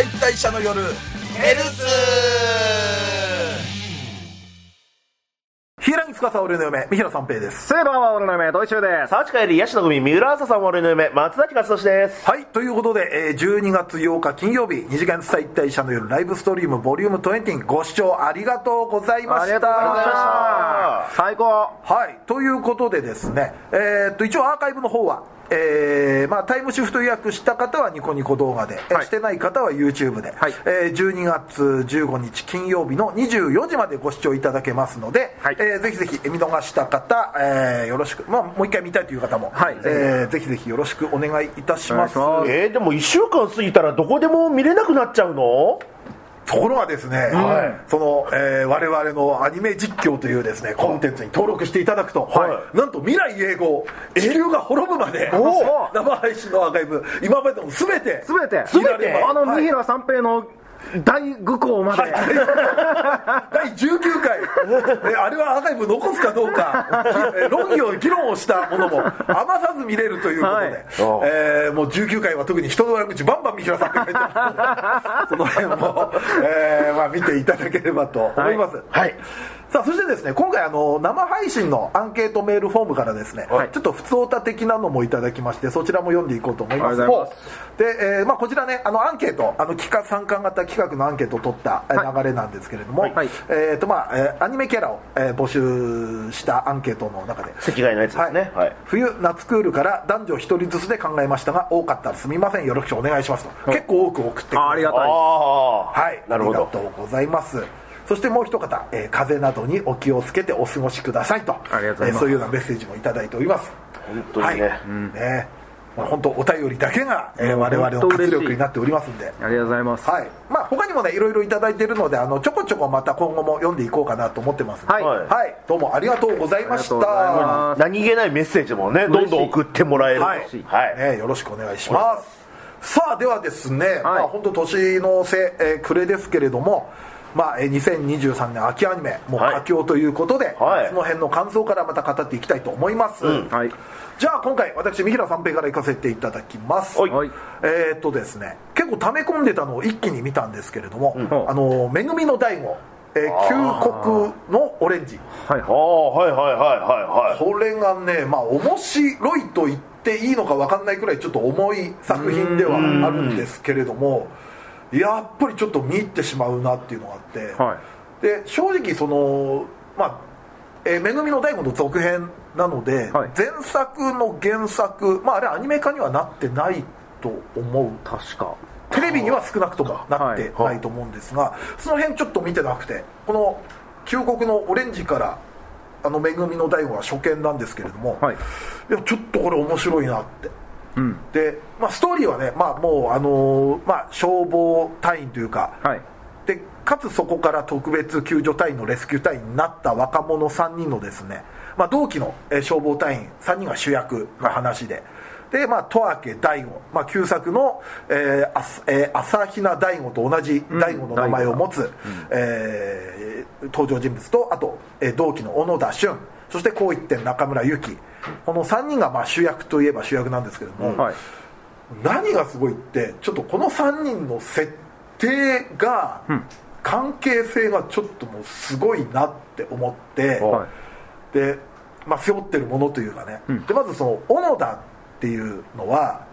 解体者の夜ヘルツ平木司俺の嫁三平三平ですセーバーは俺の嫁、ドイチューです。沢地帰り、ヤシの組、三浦朝さんは俺の嫁、松崎勝利です。はいということで、えー12月8日金曜日二次元再退者の夜ライブストリームボリューム20ご視聴ありがとうございましたありがとうございました。最高。はいということでですねえーっと一応アーカイブの方はえーまあ、タイムシフト予約した方はニコニコ動画で、えーはい。してない方は YouTube で、はい。えー12月15日金曜日の24時までご視聴いただけますので、はい。えーぜひぜひ見逃した方、えーよろしく、まあ、もう一回見たいという方も、はい。えーぜひぜひよろしくお願いいたします。します。えー、でも1週間過ぎたらどこでも見れなくなっちゃうの？ところがですね、その、えー我々のアニメ実況というですねコンテンツに登録していただくと、はい。なんと未来永劫地球が滅ぶまでお生配信のアーカイブ今までの全てすべて。見られます。あの、はい。三平三平の大愚行まで。はい、第19回、えあれはアーカイブ残すかどうか、え論議を議論をしたものも余さず見れるということで、はい。えーもう19回は特に人の悪口バンバン見平さんって書いてある。その辺も、えーまあ、見ていただければと思います。はい。さあそしてですね今回あの生配信のアンケートメールフォームからですね、はい。ちょっと普通オタ的なのもいただきましてそちらも読んでいこうと思います。で、えーまあ、こちらねあのアンケートあの企画参加型企画のアンケートを取った流れなんですけれども、はい。えーとまあえーアニメキャラを、えー募集したアンケートの中で席替えのやつですね。はい。冬夏クールから男女一人ずつで考えましたが多かったらすみません。よろしくお願いしますと、結構多く送ってくださいあありがたい。はい、ありがとうございます。そしてもう一方、えー風邪などにお気をつけてお過ごしくださいと、ありがとうございます。えーそういうようなメッセージもいただいております。本当にね。はい、ね、まあ本当お便りだけが、えー我々の活力になっておりますんで。ありがとうございます。はい、まあ他にもねいろいろいただいているのであのちょこちょこまた今後も読んでいこうかなと思ってますんで。はい。はい、どうもありがとうございました。ありがとうございます。何気ないメッセージもね、どんどん送ってもらえると。はい。はい。ね、よろしくお願いします。さあではですね、まあ本当年の瀬、えー暮れですけれどもまあ、えー2023年秋アニメもうはい。佳境ということで、はい。その辺の感想からまた語っていきたいと思います、はい。じゃあ今回私三平三平から行かせていただきます。はい。はい。えーっとですね結構溜め込んでたのを一気に見たんですけれども「ん。あのめぐみの大悟」えー旧国のオレンジ」はい。あ。あ、はいはいはいはいはい。これがねまあ面白いと言っていいのか分かんないくらいちょっと重い作品ではあるんですけれどもやっぱりちょっと見入ってしまうなっていうのがあって、はい。で正直そのまあ「えーめぐみの大悟」の続編なので、はい前作の原作まああれアニメ化にはなってないと思う確か。テレビには少なくともなってはいないと思うんですが、その辺ちょっと見てなくてこの旧国のオレンジからあのめぐみの大悟は初見なんですけれども、はい。いやちょっとこれ面白いなってうん。で、まあ、ストーリーはね、まあ、もう、あのーまあ、消防隊員というか、はい。でかつそこから特別救助隊員のレスキュー隊員になった若者3人のですね、まあ、同期のえー消防隊員3人が主役の話で。でまあ、十明大悟、まあ、旧作の、えーあすえー朝比奈大悟と同じ大悟の名前を持つ、えー登場人物とあと、えー同期の小野田俊そしてこう一点中村ゆきこの3人がまあ主役といえば主役なんですけれども、はい。何がすごいってちょっとこの3人の設定が、関係性がちょっともうすごいなって思って、はい。で、まあ、背負ってるものというかね、でまずその小野田っていうのは、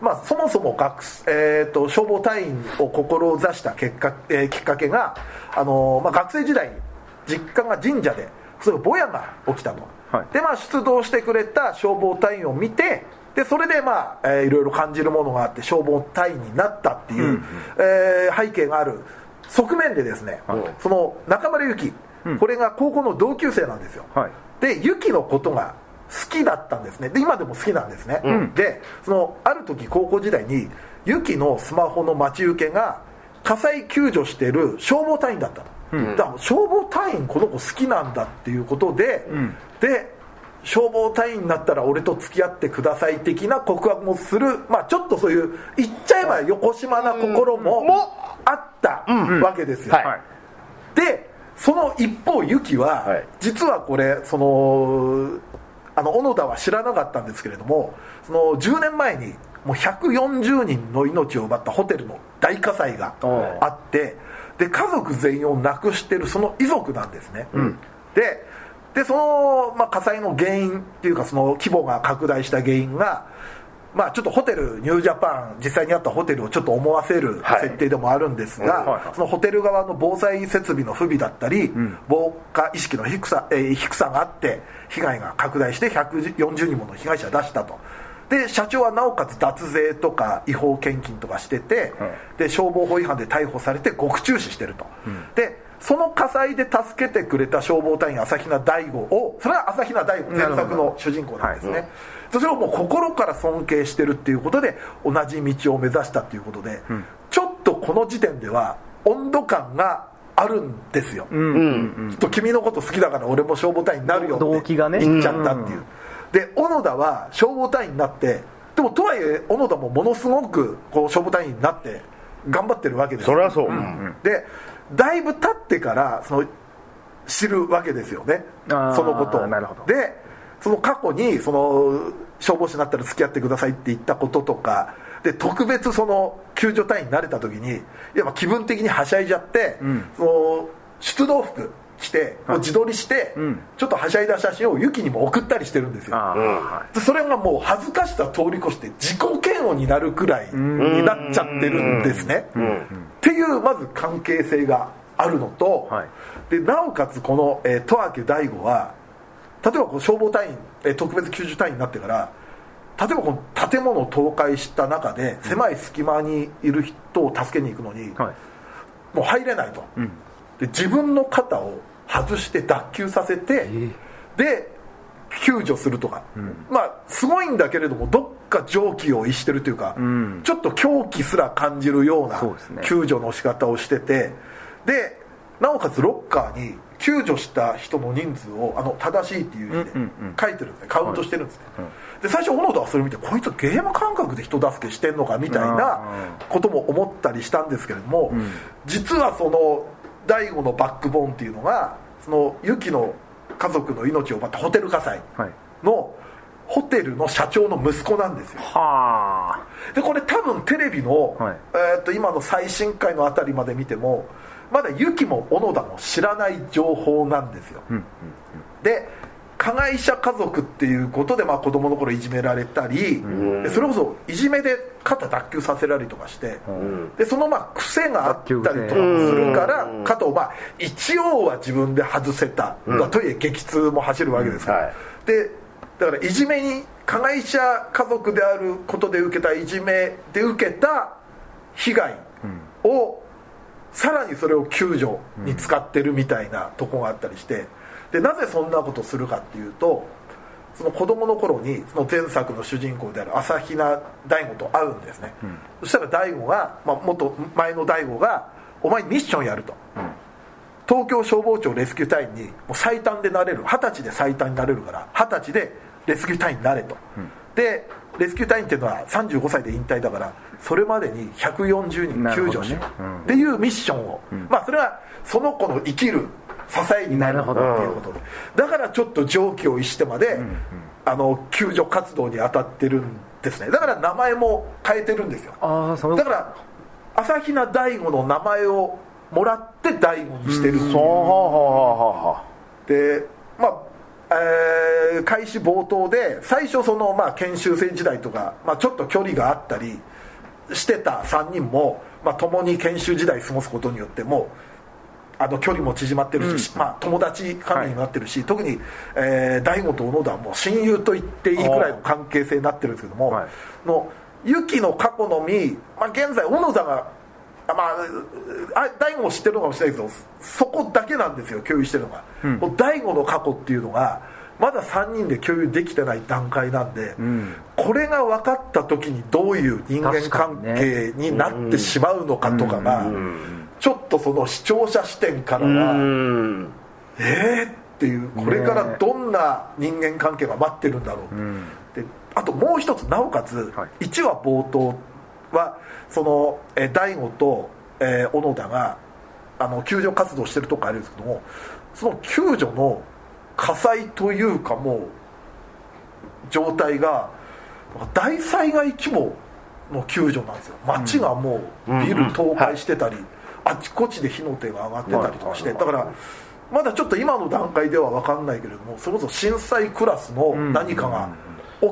まあ、そもそも学、えー、と消防隊員を志した結果、えーきっかけが、あのーまあ、学生時代に実家が神社でそれぼやが起きたと、はい。でまあ出動してくれた消防隊員を見てでそれでまあ、えーいろいろ感じるものがあって消防隊員になったっていう、えー背景がある側面でですね、その中村ゆき、これが高校の同級生なんですよ、はい。でユキのことが好きだったんですね。で今でも好きなんですね、でそのある時高校時代にユキのスマホの待ち受けが火災救助してる消防隊員だったと、だから消防隊員この子好きなんだっていうことで、で消防隊員になったら俺と付き合ってください的な告白もする、まあ、ちょっとそういう言っちゃえば横島な心もあったわけですよ、はい。はい。でその一方ユキは、はい。実はこれそのあの小野田は知らなかったんですけれどもその10年前にもう140人の命を奪ったホテルの大火災があってで家族全員を亡くしてるその遺族なんですね、ででその、まあ、火災の原因っていうかその規模が拡大した原因がまあ、ちょっとホテルニュージャパン実際にあったホテルをちょっと思わせるはい。設定でもあるんですが、うんはいはい。そのホテル側の防災設備の不備だったり、防火意識の低さ,、えー低さがあって被害が拡大して140人もの被害者を出したとで社長はなおかつ脱税とか違法献金とかしてて、で消防法違反で逮捕されて獄中死してると、でその火災で助けてくれた消防隊員朝比奈大吾をそれは朝比奈大吾前作の主人公なんですね、それをもう心から尊敬してるっていうことで同じ道を目指したっていうことで、ちょっとこの時点では温度感があるんですよ、うん。きっと君のこと好きだから俺も消防隊員になるよって言っちゃったっていう、で小野田は消防隊員になってでもとはいえ小野田もものすごくこう消防隊員になって頑張ってるわけです。よそれはそう、でだいぶ経ってからその知るわけですよね。そのことを。なるほど。でその過去にその消防士になったら付き合ってくださいって言ったこととかで特別その救助隊員になれた時にやっぱ気分的にはしゃいじゃって、その出動服着てもう自撮りして、ん。ちょっとはしゃいだ写真をユキにも送ったりしてるんですよ。はでそれがもう恥ずかしさ通り越して自己嫌悪になるくらいになっちゃってるんですね。っていうまず関係性があるのと、はい。でなおかつこの、えー、十明大吾は例えばこう消防隊員、えー特別救助隊員になってから例えばこの建物を倒壊した中で狭い隙間にいる人を助けに行くのに、いはい。もう入れないと、で自分の肩を外して脱臼させて、で救助するとか、まあすごいんだけれどもどっか常軌を逸してるというか、ん。ちょっと狂気すら感じるような救助の仕方をしてて。でなおかつロッカーに救助した人の人数をあの正しいっていう字でうんうんうん。書いてるんですね。カウントしてるんですね、で最初小野田はそれ見てこいつゲーム感覚で人助けしてんのかみたいなことも思ったりしたんですけれども、実はその大悟のバックボーンっていうのがそのユキの家族の命を奪ったホテル火災はい。のホテルの社長の息子なんですよ。はでこれ多分テレビの、はい。えーっと今の最新回のあたりまで見てもまだユキも小野田も知らない情報なんですよ、で加害者家族っていうことで、まあ、子供の頃いじめられたり、でそれこそいじめで肩脱臼させられたりとかして、でそのまあ癖があったりとかもするから肩をまあ一応は自分で外せた、まあとはいえ激痛も走るわけです。から、はい。でだからいじめに加害者家族であることで受けたいじめで受けた被害を、さらにそれを救助に使ってるみたいなとこがあったりしてでなぜそんなことするかっていうとその子供の頃にその前作の主人公である朝比奈大吾と会うんですね、そしたら大吾が、まあ、元前の大吾が「お前ミッションやる」と。東京消防庁レスキュー隊員にもう最短でなれる。二十歳で最短になれるから二十歳でレスキュー隊員になれと、でレスキュー隊員っていうのは35歳で引退だからそれまでに140人救助しろ、ねうん。っていうミッションを、まあそれはその子の生きる支えになるほどっていうこと。でだからちょっと常軌を逸してまで、あの救助活動に当たってるんですね。だから名前も変えてるんですよ。ああそうだから朝比奈大吾の名前をもらって大吾にしてるっていう。ほうほうほうほでまあえー開始冒頭で最初そのまあ研修生時代とか、まあ、ちょっと距離があったりしてた3人も、まあ、共に研修時代過ごすことによってもうあの距離も縮まってるし、まあ、友達関係になってるし、特に、えー大悟と小野田はもう親友と言っていいくらいの関係性になってるんですけども、はい。のユキの過去のみ、まあ、現在小野田があまああ大悟も知ってるのかもしれないけどそこだけなんですよ共有してるのが、もう大悟の過去っていうのがまだ3人で共有できてない段階なんで、これが分かった時にどういう人間関係になってしまうのかとかが、ちょっとその視聴者視点からは、うん。えーっていうこれからどんな人間関係が待ってるんだろう、であともう一つなおかつ、はい。1話冒頭はその、えー大悟と、えー小野田があの救助活動してるとこあるんですけどもその救助の火災というかもう状態が大災害規模の救助なんですよ。街がもうビル倒壊してたり、あちこちで火の手が上がってたりとかして、だからまだちょっと今の段階では分かんないけれどもそれこそ震災クラスの何かが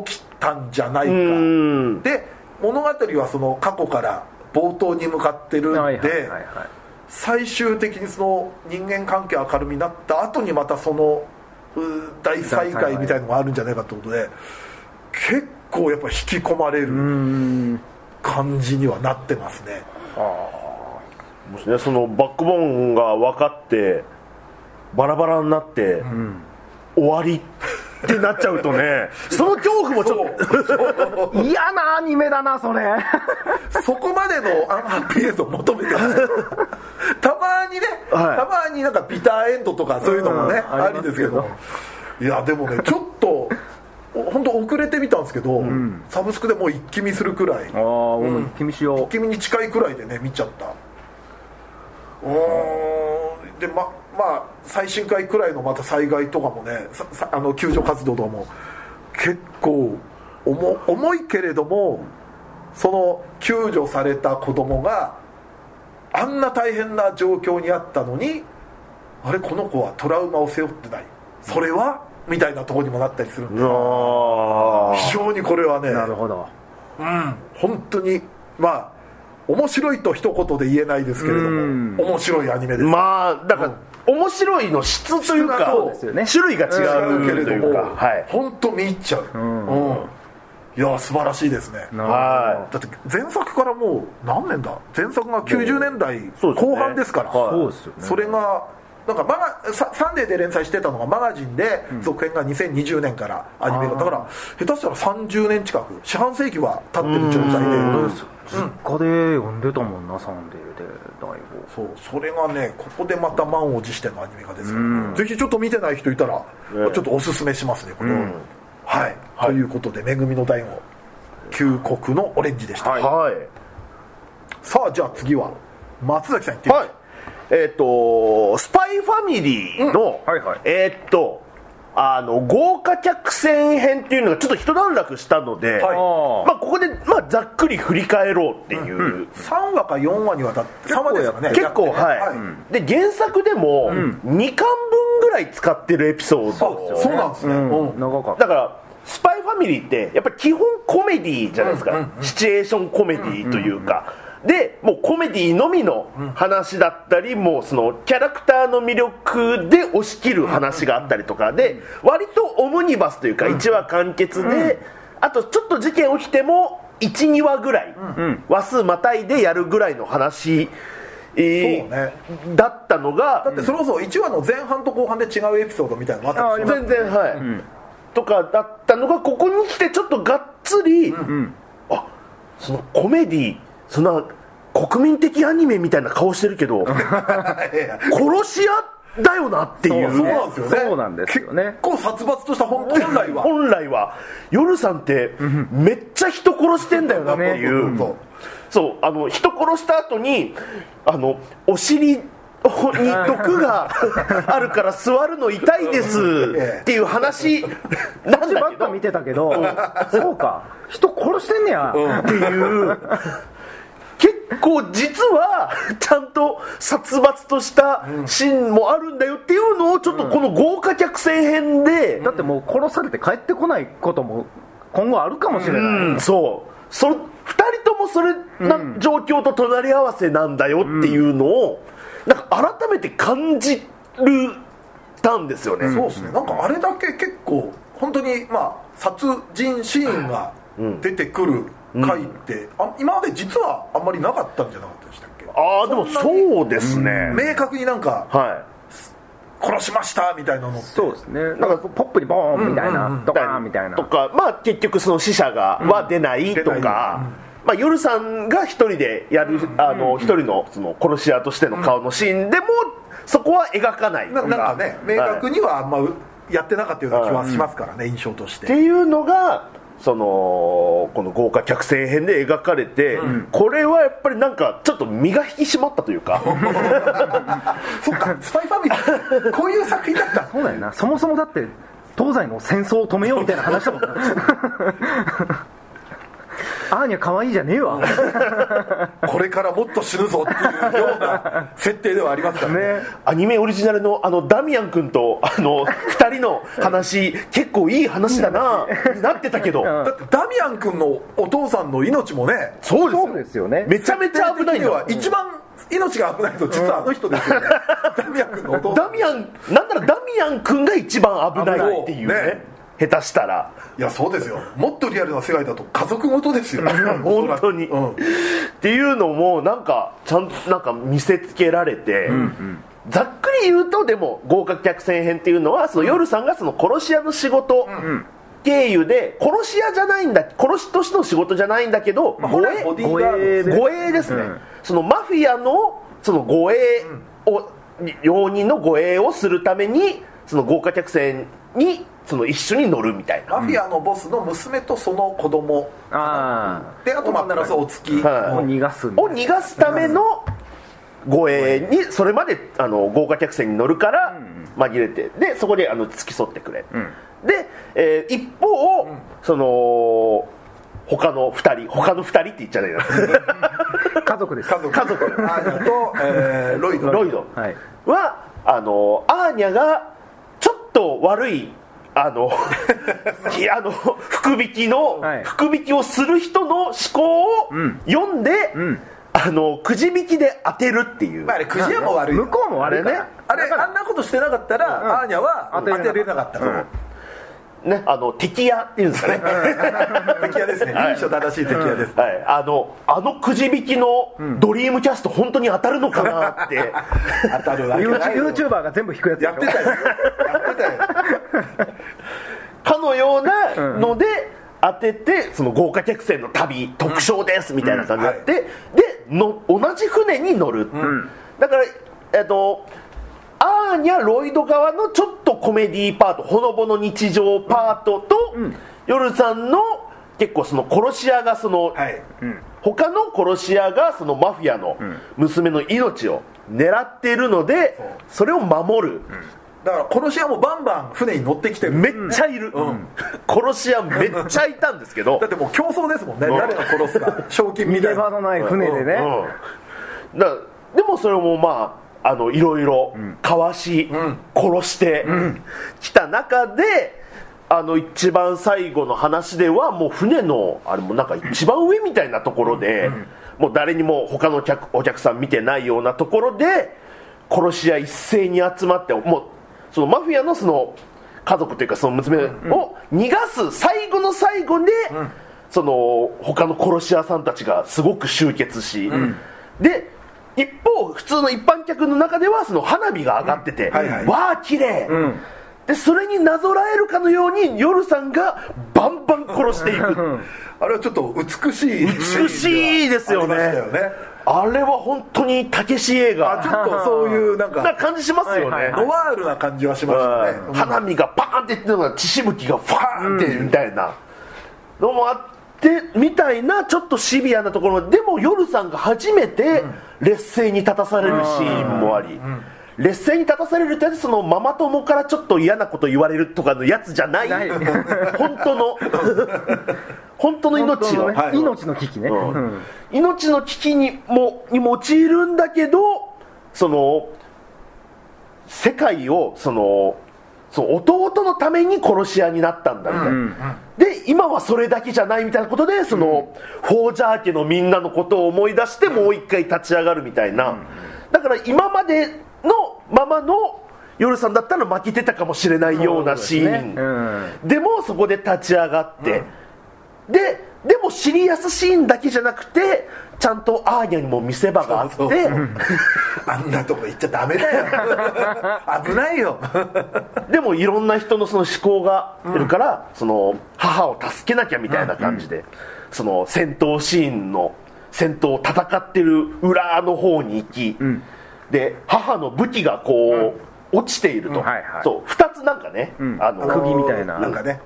起きたんじゃないか、うん。で物語はその過去から冒頭に向かってるんで、はいはいはいはい最終的にその人間関係明るみになった後にまたそのう大災害みたいのがあるんじゃないかってことで結構やっぱ引き込まれる感じにはなってますねもしねそのバックボーンが分かってバラバラになって、終わりってなっちゃうとね その恐怖もちょっと嫌なアニメだなそれ。そこまでのアンハッピーエンドを求めてない。たまにね、はい。たまになんかビターエンドとかそういうのもね、うんありですけど。いやでもねちょっと本当遅れてみたんですけど、サブスクでもう一気見するくらい。ああ僕も一気見しよう。君に近いくらいでね見ちゃったでままあ最新回くらいのまた災害とかもねあの救助活動とかも結構重重いけれどもその救助された子供があんな大変な状況にあったのにあれこの子はトラウマを背負ってない。それは？みたいなところにもなったりするんで非常にこれはねなるほど。本当にまあ面白いと一言で言えないですけれどうん。も面白いアニメです、まあだから、面白いの質というかね。種類が違うけれども、かはい。本当見入っちゃう、うん。いや素晴らしいですね。はだって前作からもう何年だ？前作が90年代後半ですから。はい。そうですよね。それがなんかマガササンデーで連載してたのがマガジンで続編が2020年からアニメが。だから下手したら30年近く四半世紀は経ってる状態で。実家で読んでたもんなサンデーでだいぶ。そう。それがねここでまた満を持してのアニメ化ですから、ぜひちょっと見てない人いたら、ね。ちょっとおすすめしますねこれ、ん。はい、はい。ということで「めぐみの大悟旧国のオレンジ」でした、はい。さあじゃあ次は松崎さん言ってみてはいえっ、とスパイファミリーの、はいはい。えっ、とあの豪華客船編っていうのがちょっと一段落したので、はい。あまあ、ここで、まあ、ざっくり振り返ろうっていう、3話か4話にわたって3話です。かね結構やってはい、で原作でも2巻分ぐらい使ってるエピソード。そうそうなんですね、うん。長かった。だからスパイファミリーってやっぱり基本コメディじゃないですか、シチュエーションコメディというか、でもうコメディのみの話だったり、もうそのキャラクターの魅力で押し切る話があったりとかで割とオムニバスというか1話完結で、あとちょっと事件起きても12話ぐらい、話数またいでやるぐらいの話、えーそうね。だったのがだってそれこそ1話の前半と後半で違うエピソードみたいなのがあったん。ですよ全然はい、とかだったのがここに来てちょっとがっつり、あそのコメディそんな国民的アニメみたいな顔してるけど 殺し屋だよなっていう。そうなんですよね。そうなんですよね。結構殺伐とした本本来は本来は。夜さんってめっちゃ人殺してんだよなっていう、ねそうそう。あの人殺した後にあのお尻に毒が あるから座るの痛いですっていう話なんだけど。ばっか見てたけどそうか。人殺してんねや、っていう結構実は ちゃんと殺伐としたシーンもあるんだよっていうのをちょっとこの豪華客船編で、だってもう殺されて帰ってこないことも今後あるかもしれない、うんそう。その2人ともそれな状況と隣り合わせなんだよっていうのをなんか改めて感じるたんですよね、そうですね。なんかあれだけ結構本当にまあ殺人シーンが出てくる回って、あ今まで実はあんまりなかったんじゃなかったでしたっけ？ああでもそうですね、明確になんかは殺しましたみたいなのって。そうですね。なんかポップにボーンみたいな、ドカーンみたいな。とかまあ結局その死者がは出ないと出ない。か、まあ、夜さんが一人でやるあの一人のその殺し屋としての顔のシーンでもそこは描かないとななんかね明確はいにはあんまやってなかったような気はしますからね、印象としってていうのがそのこの豪華客船編で描かれて、これはやっぱりなんかちょっと身が引き締まったというか。そっかスパイファミリーこういう作品だった。そうだよな。そもそもだって東西の戦争を止めようみたいな話だもんな アーニャ可愛いじゃねえわ。これからもっと死ぬぞっていうような設定ではありますからね。ね。アニメオリジナルのあのダミアン君とあの 2人の話結構いい話だなになってたけど。だってダミアン君のお父さんの命もねそうですよ。そうですよね。めちゃめちゃ危ないんだ的には一番命が危ないの実はあの人ですよね、ダミアン君のお父さん。ダミアンなんならダミアン君が一番危ないっていうね。ね下手したら。いやそうですよ。もっとリアルな世界だと家族ごとですよ。本当に、うん。っていうのもなんかちゃんとなんか見せつけられて、ざっくり言うとでも豪華客船編っていうのはその夜さんがその殺し屋の仕事経由で殺し屋じゃないんだ殺しとしての仕事じゃないんだけど、まあ護衛護衛ですね、うん。そのマフィアのその護衛を、容認の護衛をするためにその豪華客船にその一緒に乗るみたいな。マフィアのボスの娘とその子供。あであとまあプラスお付き。はい。あを逃がすを逃がすための護衛にそれまであの豪華客船に乗るから紛れて。でそこであの付き添ってくれ、で、えー一方、その他の2人他の2人って言っちゃないなな家族です。家族。家族。アーニャと、えーロイド。ロイド。はい。はあのアーニャがと悪いあの あの福引きの、はい。福引きをする人の思考を読んで、ん。あのくじ引きで当てるっていう、まあ、あれくじ屋も悪い。よ向こうも悪いから。あれあんなことしてなかったら、アーニャは当当てれなかった。てれなかったから、ね、あの敵屋っていうんですかね。敵屋ですね。はい。臨書正しい敵屋です、はい、あのあのくじ引きのドリームキャスト本当に当たるのかなって。当たるわけユないよ。ーチューバーが全部引くやつやってたよ。やってたよ。かのようなので当ててその豪華客船の旅特賞ですみたいな感じになって、での同じ船に乗る、だからえっとアーニャ・ロイド側のちょっとコメディーパートほのぼの日常パートと、夜さんの結構その殺し屋がその、はい。他の殺し屋がそのマフィアの娘の命を狙っているので、それを守る、だから殺し屋もバンバン船に乗ってきてる。めっちゃいる、殺し屋めっちゃいたんですけど。だってもう競争ですもんね。誰が殺すか。賞金みたいな。逃げ場のない船でね、うん。だでもそれもまああのいろいろかわし、殺してきた中であの一番最後の話ではもう船のあれもなんか一番上みたいなところで、もう誰にも他の客お客さん見てないようなところで殺し屋一斉に集まってもうそのマフィアのその家族というかその娘を逃がす最後の最後で、その他の殺し屋さんたちがすごく集結し、で一方普通の一般客の中ではその花火が上がってて、はいはい。わあ綺麗、でそれになぞらえるかのように夜さんがバンバン殺していく。あれはちょっと美しい。美しいですよね。あれは本当にたけし映画。あちょっとそういうなんなか感じしますよね、はいはいノワールな感じはしましたね。うん。花火がパーンっていってるのが血しぶきがファーンってみたいな。のもあってみたいなちょっとシビアなところで。も夜さんが初めて劣勢に立たされるシーンもあり。劣勢に立たされるってそのママ友からちょっと嫌なこと言われるとかのやつじゃない。本当の 本当の命ねはい。命の危機ね、う。んうん。命の危機にもに陥るんだけどその世界をそのその弟のために殺し屋になったんだみたいな、うん。で今はそれだけじゃないみたいなことでその、フォージャー家のみんなのことを思い出してもう一回立ち上がるみたいな、だから今までのままの夜さんだったら負けてたかもしれないようなシーン、うん。でもそこで立ち上がって、ででもシリアスシーンだけじゃなくてちゃんとアーニャにも見せ場があってそうそう。あんなとこ行っちゃダメだよ。危ないよ。でもいろんな人のその思考がいるから、その母を助けなきゃみたいな感じで、その戦闘シーンの戦闘を戦ってる裏の方に行き、で母の武器がこう、落ちていると、うん。はいはい。そう。2つなんかね、ん。あの釘みたいな。なんかね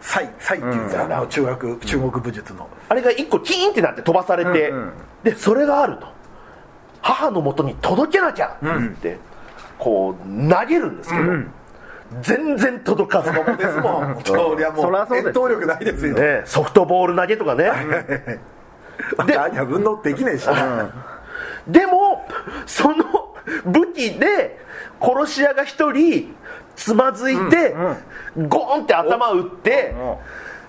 サイサイっていうん。ですか、あの中学中国武術の、あれが1個キーンってなって飛ばされて、うんうん。でそれがあると。母のもとに届けなきゃって、こう投げるんですけど、全然届かず子供ですも ん。そりゃもそうりゃそうです遠投力ないですよ、ね、ソフトボール投げとかね。で運動できねえしな、でもその武器で殺し屋が一人つまずいて、ゴーンって頭打って、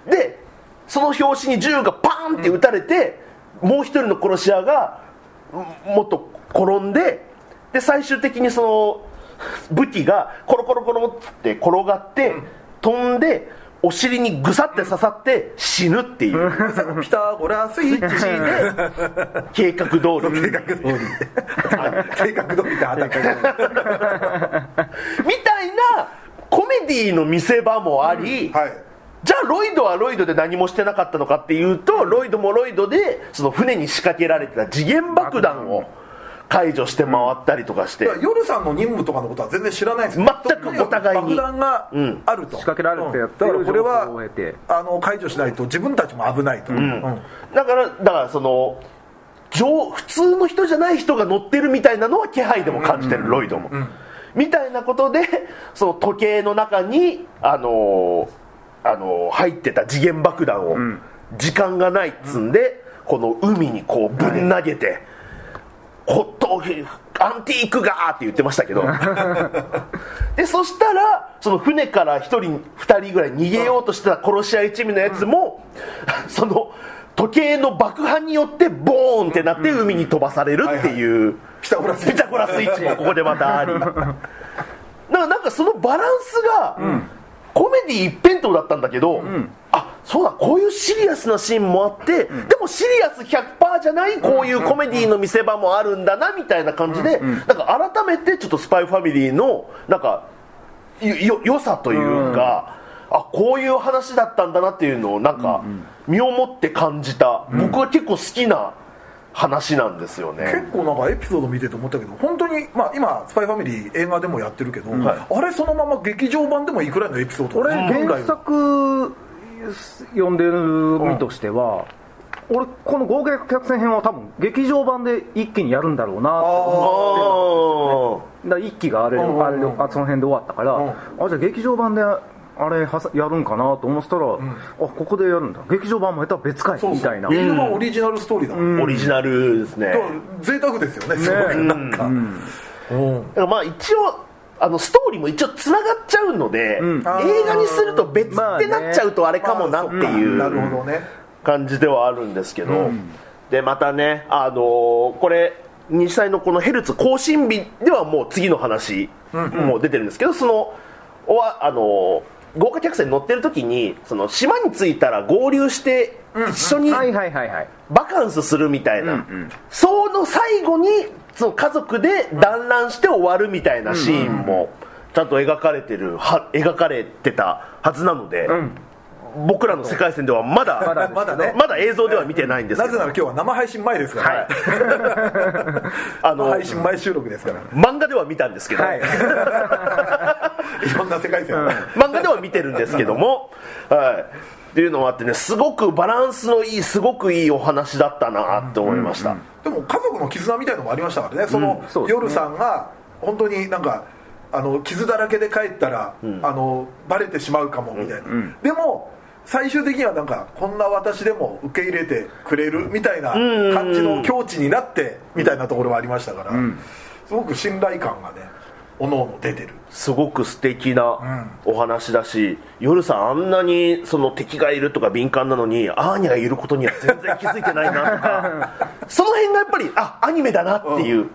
でその拍子に銃がパーンって撃たれて、もう一人の殺し屋がんもっと転んでで最終的にその武器がコロコロコロって転がって、飛んでお尻にぐさって刺さって死ぬっていう。ピタゴラスイッチで 計画通り。計画通り。計画通りで戦いみたいなコメディの見せ場もあり、はい。じゃあロイドはロイドで何もしてなかったのかっていうとロイドもロイドでその船に仕掛けられてた次元爆弾を解除して回ったりとかして、夜さんの任務とかのことは全然知らないんですよ。全くお互いに。爆弾がうん。あると、仕掛けられてやってだからこれはあの解除しないと自分たちも危ないと、うん。だからだからその上普通の人じゃない人が乗ってるみたいなのは気配でも感じてる、ロイドも、みたいなことでその時計の中にあのーあのー入ってた次元爆弾を、時間がないっつんで、この海にこうぶん投げて、ホットアンティークがーって言ってましたけど。でそしたらその船から1人2人ぐらい逃げようとしてた殺し屋一味のやつも、その時計の爆破によってボーンってなって海に飛ばされるっていう、ピタゴラスイッチ。ピタゴラスイッチもここでまたあり。だからなんかそのバランスが、コメディ一辺倒だったんだけど、あそうだこういうシリアスなシーンもあって、でもシリアス100%じゃないこういうコメディの見せ場もあるんだなみたいな感じで、なんか改めてちょっと「スパイファミリーのなんかよよ良さというか、あこういう話だったんだなっていうのをなんか身をもって感じた、僕は結構好きな話なんですよね。結構なんかエピソード見てて思ったけど本当にまあ今「スパイファミリー映画でもやってるけど、あれそのまま劇場版でもいいくらいのエピソード？俺原作読んでる身としては、俺この合計客船編は多分劇場版で一気にやるんだろうなと思ってだから一期があれ,、うんうんうん。あれあその辺で終わったから、うん。あじゃあ劇場版であれはさやるんかなと思ってたら、あここでやるんだ。劇場版もまた別かいそうそう。みたいな。劇場版オリジナルストーリーだ。もん、オリジナルですね、だから贅沢ですよね。すごいなんか、うん。だからまあ一応あのストーリーも一応つながっちゃうので、映画にすると別ってなっちゃうとあれかもなっていう、感じではあるんですけど、でまたね、あのーこれ日祭のこのヘルツ更新日ではもう次の話も出てるんですけど、そのおわあのー豪華客船に乗ってる時にその島に着いたら合流して一緒にバカンスするみたいな、その最後にその家族で団らんして終わるみたいなシーンもちゃんと描かれてるは描かれてたはずなので、僕らの世界線ではまだまだまだね。まだ映像では見てないんですけど。なぜなら今日は生配信前ですから、あの配信前収録ですから。漫画では見たんですけど、はい。いろんな世界線を、漫画では見てるんですけども、はい、っていうのもあってねすごくバランスのいいすごくいいお話だったなって思いました、でも家族の絆みたいのもありましたからね。その、夜さんが本当になんかあの傷だらけで帰ったら、あのバレてしまうかもみたいな、でも最終的にはなんかこんな私でも受け入れてくれるみたいな感じの境地になってみたいなところはありましたから、すごく信頼感がねおのおの出てる。すごく素敵なお話だし、夜さんあんなにその敵がいるとか敏感なのにアーニャがいることには全然気づいてないなとかその辺がやっぱりあアニメだなっていう、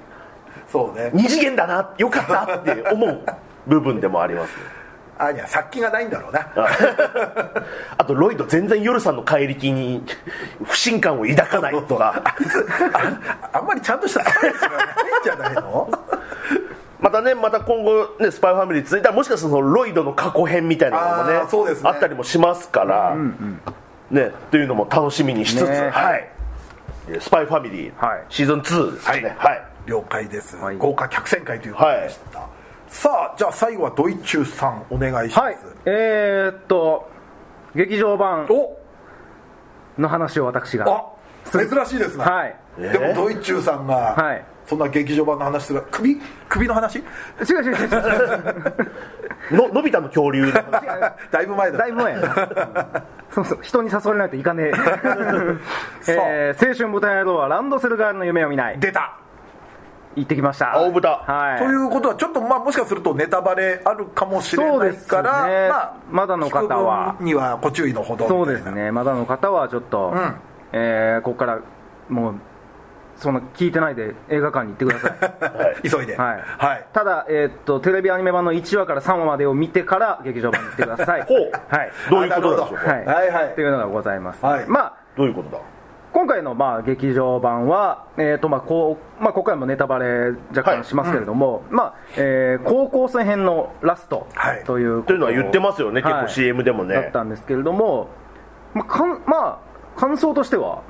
そうね。二次元だなよかったって思う部分でもありますね。あには殺気がないんだろうな。あ。とロイド全然夜さんの怪力に不信感を抱かないとか。あんまりちゃんとしたスパイスがないんじゃないの？またねまた今後ねスパイファミリー続いたらもしかしたらそのロイドの過去編みたいなのもあねーそうですね。あったりもしますから、ねというのも楽しみにしつつ、ねはい。でスパイファミリー、はい。シーズン2ですね。はい、了解です、はい。豪華客船会ということでした、さあじゃあ最後はドイチューさんお願いします、はい。えー、っと劇場版お。の話を私があ珍しいですね、はい。でもドイチューさんが、はいそんな劇場版の話する首首の話？違う違う違う違う。ののび太の恐竜 だいぶ前だ。だいぶ前やな。そうそう。人に誘われないといかねえ、えー青春豚野郎はランドセルガールの夢を見ない。出た。行ってきました。青豚。はい。ということはちょっとまあもしかするとネタバレあるかもしれないから、そうですね。まあまだの方は。にはご注意のほど。そうですね。まだの方はちょっと、ん。えーここからもうその聞いてないで映画館に行ってください。急いで。はい、はい。ただ、えーっとテレビアニメ版の1話から3話までを見てから 劇場版に行ってください。ほう。はい。どういうことでしょうか。はい、はいはい。っていうのがございます、はい。まあどういうことだ？今回のまあ劇場版は、えーとまあこうまあ、ここからもネタバレ若干しますけれども、まあえー高校生編のラストはい。ということというのは言ってますよね結構 CM でもね。だったんですけれども、まあかんまあ、感想としては？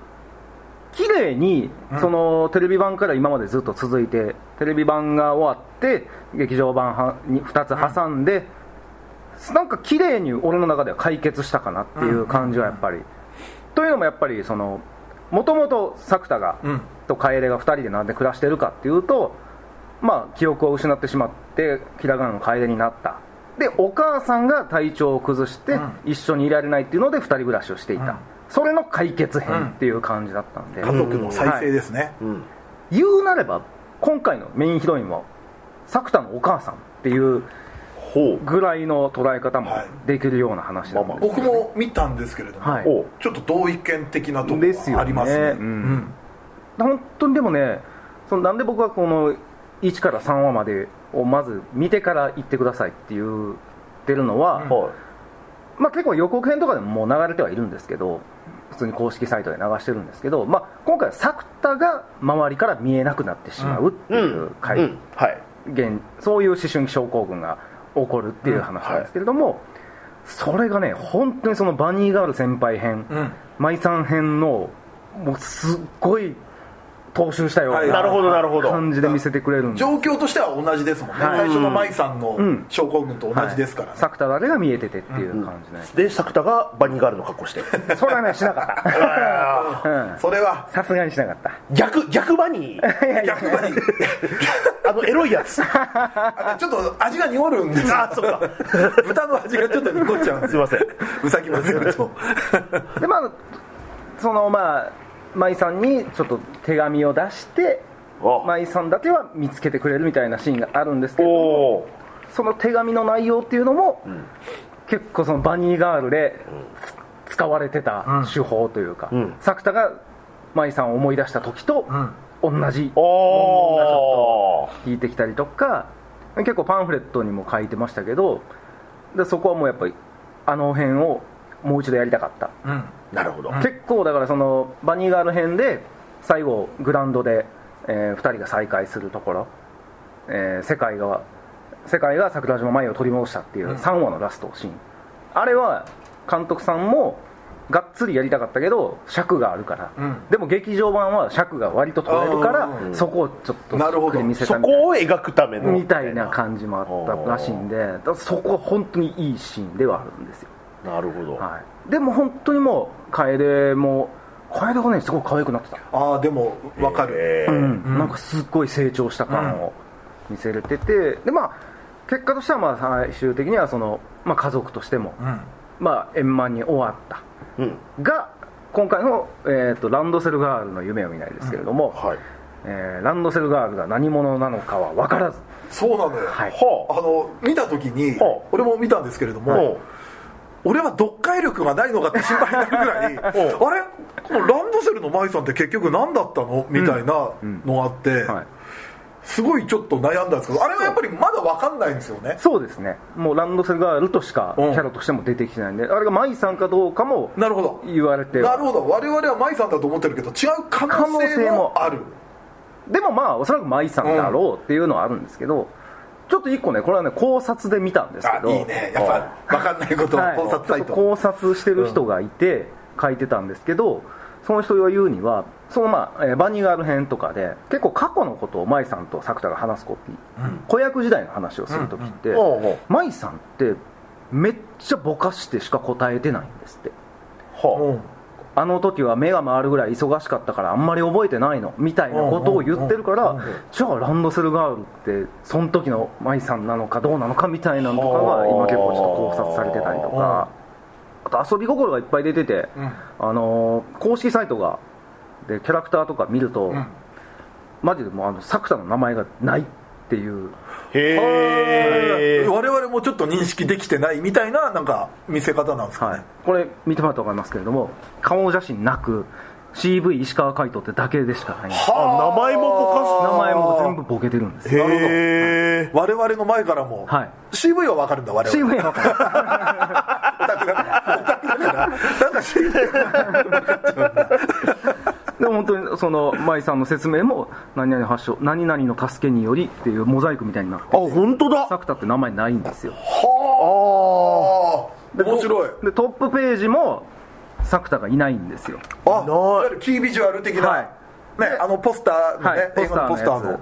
綺麗にそのテレビ版から今までずっと続いてテレビ版が終わって劇場版はに2つ挟んで、なんか綺麗に俺の中では解決したかなっていう感じはやっぱり、というのもやっぱりそのもともと作田が、うん。と楓が2人でなんで暮らしてるかっていうとまあ記憶を失ってしまってひらがなの楓になった。でお母さんが体調を崩して、うん。一緒にいられないっていうので2人暮らしをしていた、うんそれの解決編っていう感じだったんで、家族の再生ですね、うん。言うなれば今回のメインヒロインは作田のお母さんっていうほう。ぐらいの捉え方もはい。できるような話なんです、僕も見たんですけれども、はい。ちょっと同意見的なところですよね。がありますね。うん。うん。本当にでもねそのなんで僕はこの1から3話までをまず見てから行ってくださいって言ってるのは、はまあ、結構予告編とかでももう流れてはいるんですけど普通に公式サイトで流してるんですけど、まあ、今回は作田が周りから見えなくなってしまうっていいう回、うん。はい。現そういう思春期症候群が起こるっていう話なんですけれども、それがね本当にそのバニーガール先輩編、うん。舞さん編のもうすっごい踏襲したようはい。ななるほどなるほど。感じで見せてくれるんです。状況としては同じですもんね、はい。最初の舞さんのうん。症候群と同じですから、はい、作田だけが見えててっていう感じで、で作田がバニーガールの格好して。それはねしなかった。うん。それは。さすがにしなかった。逆逆バニー。いやいや。逆にあのエロいやつ。ちょっと味が濁るんですよ。あそっか。豚の味がちょっと濁っちゃうんですすいません。うさぎますよと。でまあそのまあ舞さんにちょっと手紙を出して舞さんだけは見つけてくれるみたいなシーンがあるんですけどその手紙の内容っていうのも、結構そのバニーガールでつ使われてた手法というか、ん作田が舞さんを思い出した時と同じおお聞いてきたりとか結構パンフレットにも書いてましたけどでそこはもうやっぱりあの辺をもう一度やりたかった、うんなるほど。結構だからそのバニーガール編で最後グラウンドで、え2人が再会するところ、えー世界が世界が桜島舞を取り戻したっていう3話のラストシーン、あれは監督さんもがっつりやりたかったけど尺があるから、うん。でも劇場版は尺が割と取れるからうんそこをちょっとなるほど。見せそたみたいな。こを描くための。みたいな感じもあったらしいんでそこは本当にいいシーンではあるんですよ、なるほど。はい、でも本当にもう楓も楓がねすごい可愛くなってた、ああでも分かる、えーうん。なんかすっごい成長した感を見せれてて、でまあ結果としてはまあ最終的にはその、まあ、家族としても、うん。まあ、円満に終わった。うん。が今回の、えーと「ランドセルガールの夢を見ない」ですけれども、はい。えーランドセルガールが何者なのかは分からず、そうなのよ、はい。はあ。の見た時に俺も見たんですけれども、ほ俺は読解力がないのかって心配になるぐらい あれ？このランドセルの舞さんって結局何だったのみたいなのがあって、はい、すごいちょっと悩んだんですけどあれはやっぱりまだ分かんないんですよね。そうですね。もうランドセルガールとしかキうん。ャラとしても出てきてないんで、あれが舞さんかどうかもなるほど。言われては。なるほど。我々は舞さんだと思ってるけど違う可能性もある。でもまあおそらく舞さんだろうっていうのはあるんですけど、ちょっと一個ねこれはね考察で見たんですけど。あいいね。やっぱ分かんないことははい。考察サイト、ちょっと考察してる人がいて書いてたんですけど、その人が言うにはそのまあ、えーバニーガール編とかで結構過去のことを舞さんと作田が話す時、子役時代の話をする時って、うほうほ舞さんってめっちゃぼかしてしか答えてないんですって。うはうんあの時は目が回るぐらい忙しかったからあんまり覚えてないのみたいなことを言ってるからじゃあランドセルガールってその時の舞さんなのかどうなのかみたいなのとかが今結構ちょっと考察されてたりとか。あと遊び心がいっぱい出てて、あのー公式サイトがでキャラクターとか見ると、マジでもうあの作者の名前がないっていうへえ我々もちょっと認識できてないみたいななんか見せ方なんですかね、はい、これ見てもらったら分かりますけれども顔写真なく CV 石川海人ってだけでしかない。んですあ名前もぼ名前も全部ボケてるんです。へえ我々の前からも、はい。CV は分かるんだ我々。CV は分かる。オタクだから。オタクだから。なんか CV でも本当にその舞さんの説明も何々発祥何々の助けによりっていうモザイクみたいになってあ本当だ。作田って名前ないんですよ。はあ。面白い。でトップページも作田がいないんですよ。あいわゆるキービジュアル的な、はい。ねあのポスターのね、はい、ポスターの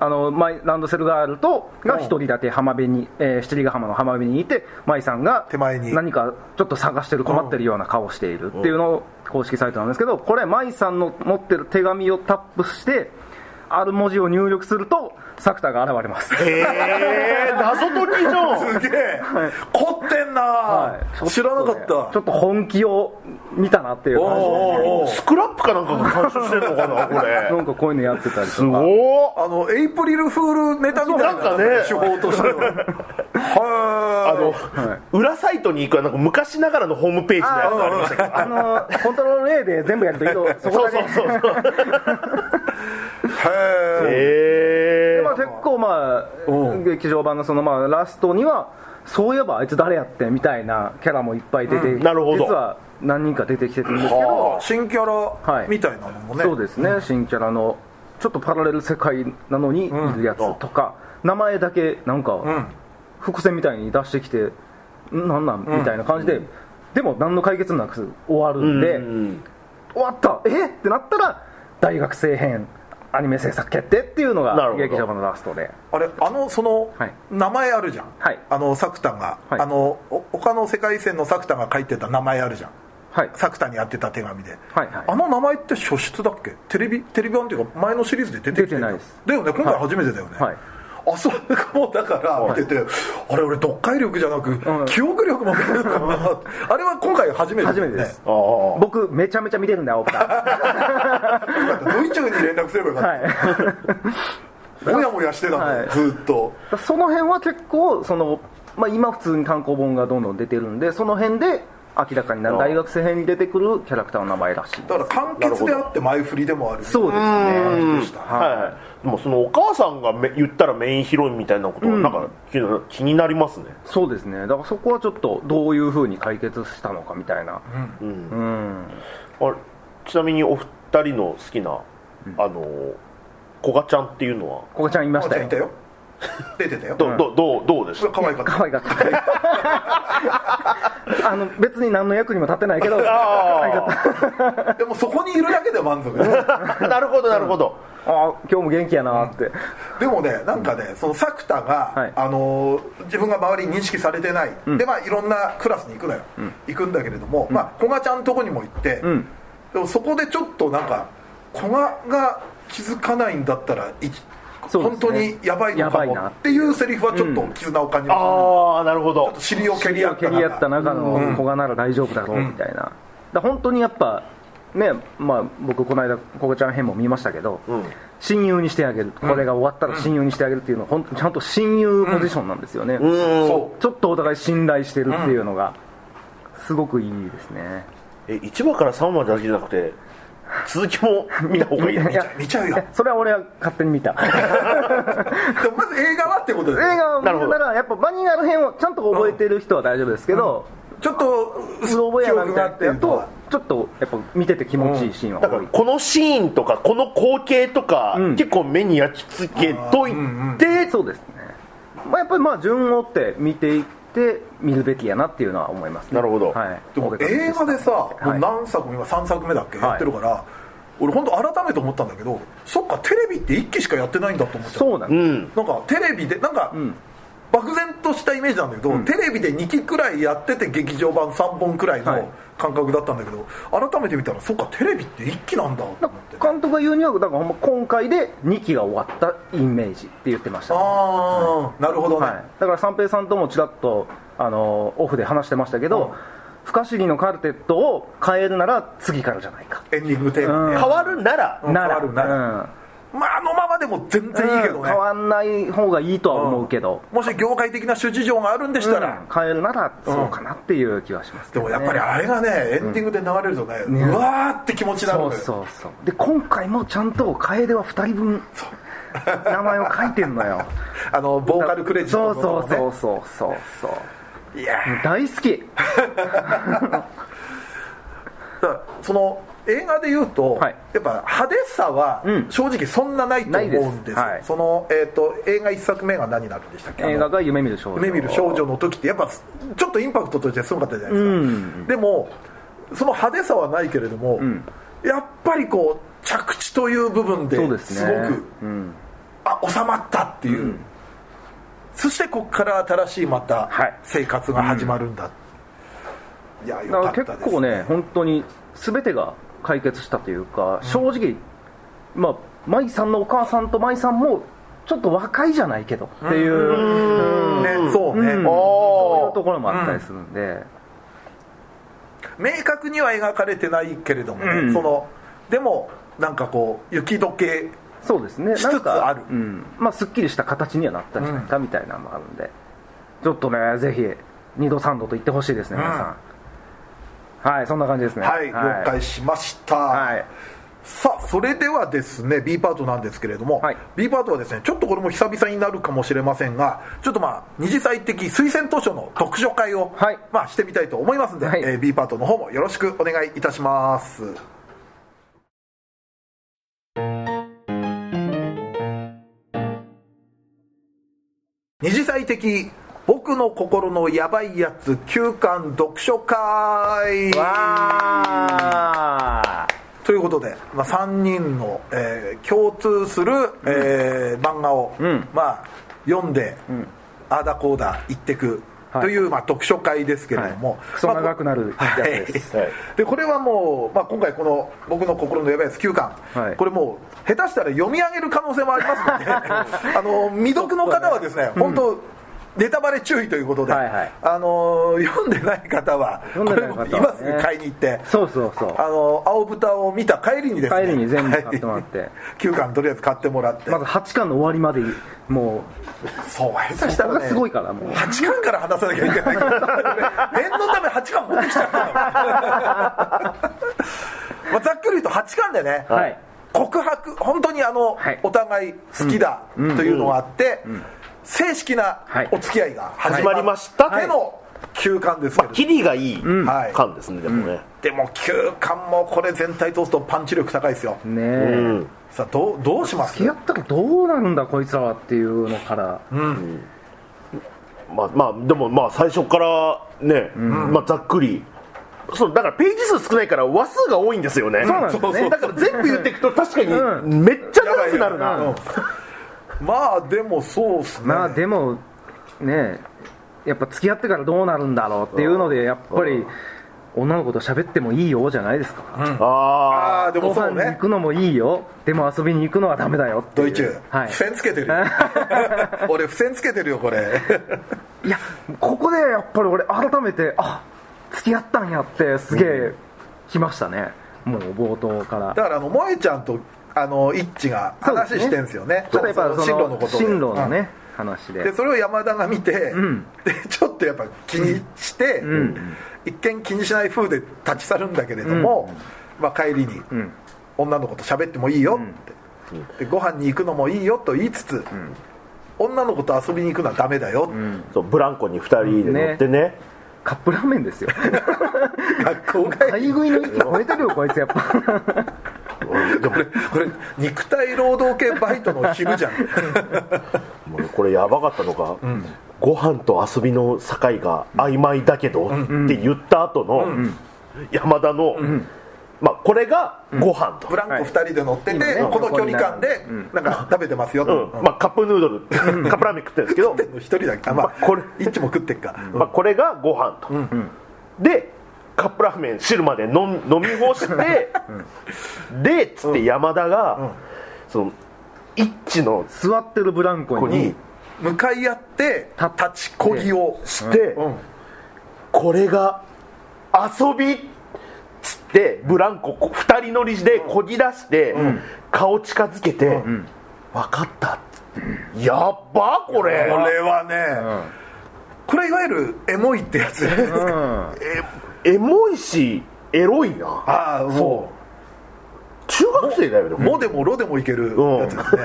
あのマイランドセルガールとが一人だけ浜辺に、えー七里ヶ浜の浜辺にいて舞さんが手前に。何かちょっと探してる困ってるような顔をしている。っていうのを公式サイトなんですけどこれ舞さんの持ってる手紙をタップしてある文字を入力すると作田が現れます。へえ謎解きじゃん。すげえ、凝ってんな、はい。知らなかった。ちょっと本気を見たなっていう感じ。でスクラップかなんかが監修してんのかなこれ。なんかこういうのやってたりすとか。ごあのエイプリルフールネタみたいななんかね。手法としては。はあの、はい。裏サイトに行くはなんか昔ながらのホームページのやつありましたけど。あのコントロール A で全部やるといいとそこだけ。そうそうそうそう。へへえまあ、結構まあ劇場版のそのまあラストにはそういえばあいつ誰やってみたいなキャラもいっぱい出て、うん。なるほど。実は何人か出てきてるんですけはどあ新キャはい。ラみたいなのもね、そうですね、新キャラのちょっとパラレル世界なのにいるやつとか、名前だけなんかん。伏線みたいに出してきて、んなんなん。みたいな感じで、でも何の解決もなく終わるんで、うん。終わった。え？ってなったら大学生編アニメ制作決定っていうのが劇場版のラストで。あれあのその、はい。名前あるじゃん、はい。あの作田が、はい。あのお他の世界線の作田が書いてた名前あるじゃん。はい。作田にやってた手紙で、はいはい。あの名前って初出だっけ？テレビテレビ版っていうか前のシリーズで出てきてる出てないです。だよね。今回初めてだよね、はいあそれもうだから見てて、あれ俺読解力じゃなく、ん。記憶力も出るのかな。あれは今回初めてだよね。初めてです。僕めちゃめちゃ見てるんで青豚ドイツに連絡すればよかはった、もやもやしてたの、はい。ずっと。いその辺は結構その、まあ、今普通に単行本がどんどん出てるんでその辺で明らかになる。大学生編に出てくるキャラクターの名前らしいだから簡潔であって前振りでもある。そうですね。感じでしたはいはい。でもそのお母さんがめ言ったらメインヒロインみたいなことはなんか気に気になりますね。そうですね。だからそこはちょっとどういうふうに解決したのかみたいな。うん。うん。あれちなみにお二人の好きなあのこがちゃんっていうのは？ここちゃんいましたよ出てたよ。どどどうどうでした？可愛かった。可愛かった。あの別に何の役にも立ってないけど可愛かった。でもそこにいるだけで満足。なるほどなるほど。あ今日も元気やなって、でもねなんかねその作田が、はい。あのー自分が周りに認識されてない、でまあいろんなクラスに行くのよ、行くんだけれども、まあ古賀ちゃんのとこにも行って、ん。でもそこでちょっとなんか古賀が気づかないんだったら本当にやばいのかやばいな。もっていうセリフはちょっと絆を感じます、ああなるほど。尻を蹴り合った蹴り合った中うん。の子がなら大丈夫だろうみたいな、だ本当にやっぱねまあ僕この間こがちゃん編も見ましたけど、うん。親友にしてあげる。これが終わったら親友にしてあげるっていうのは本当ちゃんと親友ポジションなんですよね、うん。そちょっとお互い信頼してるっていうのがすごくいいですね、え1話から3話だけじゃなくて続きも見た方がいいいやう見ちゃうよ。えそれは俺は勝手に見た。でもまず映画はってことですよ映画を見なるほど。るならやっぱマニュアル編をちゃんと覚えてる人は大丈夫ですけど、ちょっとうろ覚えやなみたいなって。ちょっとやっぱ見てて気持ちいいシーンは多い、だからこのシーンとかこの光景とか、うん。結構目に焼き付けといて、そうですね、まあ、やっぱりまあ順を追って見ていって見るべきやなっていうのは思います、ね、なるほど。はい、でも映画でさ、はい。何作も今3作目だっけ、やってるから俺本当改めて思ったんだけどそっかテレビって1期しかやってないんだと思っちゃった。そうなんうん。なんかテレビでなんか、ん漠然としたイメージなんだけど、テレビで2期くらいやってて劇場版3本くらいはい。の感覚だったんだけど、改めて見たらそっかテレビって1期なんだと思って、監督が言うにはだから今回で2期が終わったイメージって言ってましたね、ああなるほどね、はい、だから三平さんともちらっとあのオフで話してましたけど、うん。不可思議のカルテットを変えるなら次からじゃないか。エンディングテーマね、うん。変わるなら。変わるならまああのままでも全然いいけどね、うん変わんない方がいいとは思うけど、もし業界的な諸事情があるんでしたら、うん。変えるならそうかなっていう気はしますね、でもやっぱりあれがねエンディングで流れるとね、うねわーって気持ちになるのよ。そうそうそう。で今回もちゃんと楓は2人分名前を書いてんのよ。あのボーカルクレジットそうのねそうそうそうそうそう。いやー。大好き。だその映画で言うと、はい。やっぱ派手さはうん。正直そんなないと思うんですよ、ないです。はい。その、えー、と映画一作目が何になるんでしたっけ？映画が夢見る少女。夢見る少女の時ってやっぱちょっとインパクトとしてすごかったじゃないですか、うん。でもその派手さはないけれども、ん。やっぱりこう着地という部分ですごくうん。あ収まったっていう、そしてここから新しいまたはい。生活が始まるんだ、いやよだかったです、結構ね本当に全てが解決したというか、正直まあ舞さんのお母さんと舞さんもちょっと若いじゃないけどっていう。ね。そうね、うん。そういうところもあったりするんで、明確には描かれてないけれどもね、うん。そのでもなんかこう雪解けそうですね。しつつなんかあるうん。まあ、すっきりした形にはなったん。じゃないかみたいなのもあるんで、ちょっとねぜひ2度3度と言ってほしいですね皆さん、はいそんな感じですね。はい、了解しました、はい。さあそれではですね B パートなんですけれども、はい。B パートはですねちょっとこれも久々になるかもしれませんがちょっとまあ二次祭的推薦図書の読書会を、はい。まあ、してみたいと思いますんで、はい。えー B パートの方もよろしくお願いいたします。二次祭的僕の心のヤバいやつ休館読書会。わということで、まあ、3人の、えー共通する、えー漫画を、ん。まあ、読んで、ああだこうだ言ってくはい。という、まあ、読書会ですけれども、はい。クソ長くなるやつです。はい。はい。でこれはもう、まあ、今回この「僕の心のやばいやつ9巻」はい。これもう下手したら読み上げる可能性もありますので あの未読の方はですね、本当ネタバレ注意ということで、はいはい。あの読んでない方はこれも今す？ぐ買いに行って。そうそうそう。あの青豚を見た帰りにですね。帰りに全部買ってもらって。9巻とりあえず買ってもらって、まず8巻の終わりまでもそう。下う手したらねすごいからもう。8巻から話さなきゃいけない。から念のため8巻持ってきちゃったの。まあざっくり言うと8巻でね、はい。告白本当にあの、はい。お互い好きだというのがあって、正式なはい。お付き合いが始始まりましたでの休巻ですけど、キリがいいはい。感ですねでもね。でも休巻もこれ全体通すとパンチ力高いですよ、ねうえ、ん。さあどうどうします？付き合ったらどうなるんだこいつらはっていうのから、まあまあでもまあ最初からねまあざっくり。そうだからページ数少ないから話数が多いんですよね。そうなんですね。だから全部言っていくと確かにうめっちゃ長くなるな、うんまあでもそうっすね。まあでもねやっぱ付き合ってからどうなるんだろうっていうのでやっぱり女の子と喋ってもいいよじゃないですか、あああでもごそうね。行くのもいいよ。でも遊びに行くのはダメだよドイチュはい。付箋つけてるよ。俺付箋つけてるよこれ。いやここでやっぱり俺改めてあ付き合ったんやってすげえ来ましたね、もう冒頭から。だからあの萌えちゃんとあのイッチが話してんすよね。ちょっとやっぱその進路のことで。進路のね、話で。でそれを山田が見て、ん。でちょっとやっぱ気にして、ん。一見気にしない風で立ち去るんだけれども、まあ、帰りに、ん。女の子と喋ってもいいよって、でご飯に行くのもいいよと言いつつ、女の子と遊びに行くのはダメだよ、そうブランコに2人で乗ってね。カップラーメンですよ。学校帰り。買い食いの域超えてるよこいつやっぱでもこれこれ肉体労働系バイトの昼じゃん。もうこれやばかったのが、ご飯と遊びの境が曖昧だけど、って言った後の、山田の、まあこれがご飯と、ブランコ2人で乗ってて、今ねこの距離感でなんか食べてますよと、うん。まあ、カップヌードルカップラーメン食ってるんですけど、食ってんの1人だけ。あまあこれ一致も食ってっか、まあ、これがご飯と、でカップラーメン汁まで飲ん飲み干して、でっつって山田が、その一致の座ってるブランコにに向かい合ってた立ちこぎをして、うん。これが遊びっつってブランコこ2人乗りでこぎ出して、顔近づけて、分かったっつって、やっばこれ。これはね、これいわゆるエモいってやつじゃないです。か、うん。えエモいしエロいな。ああも中学生だよね。う「も」でも「ろ」でもいける。やつですね、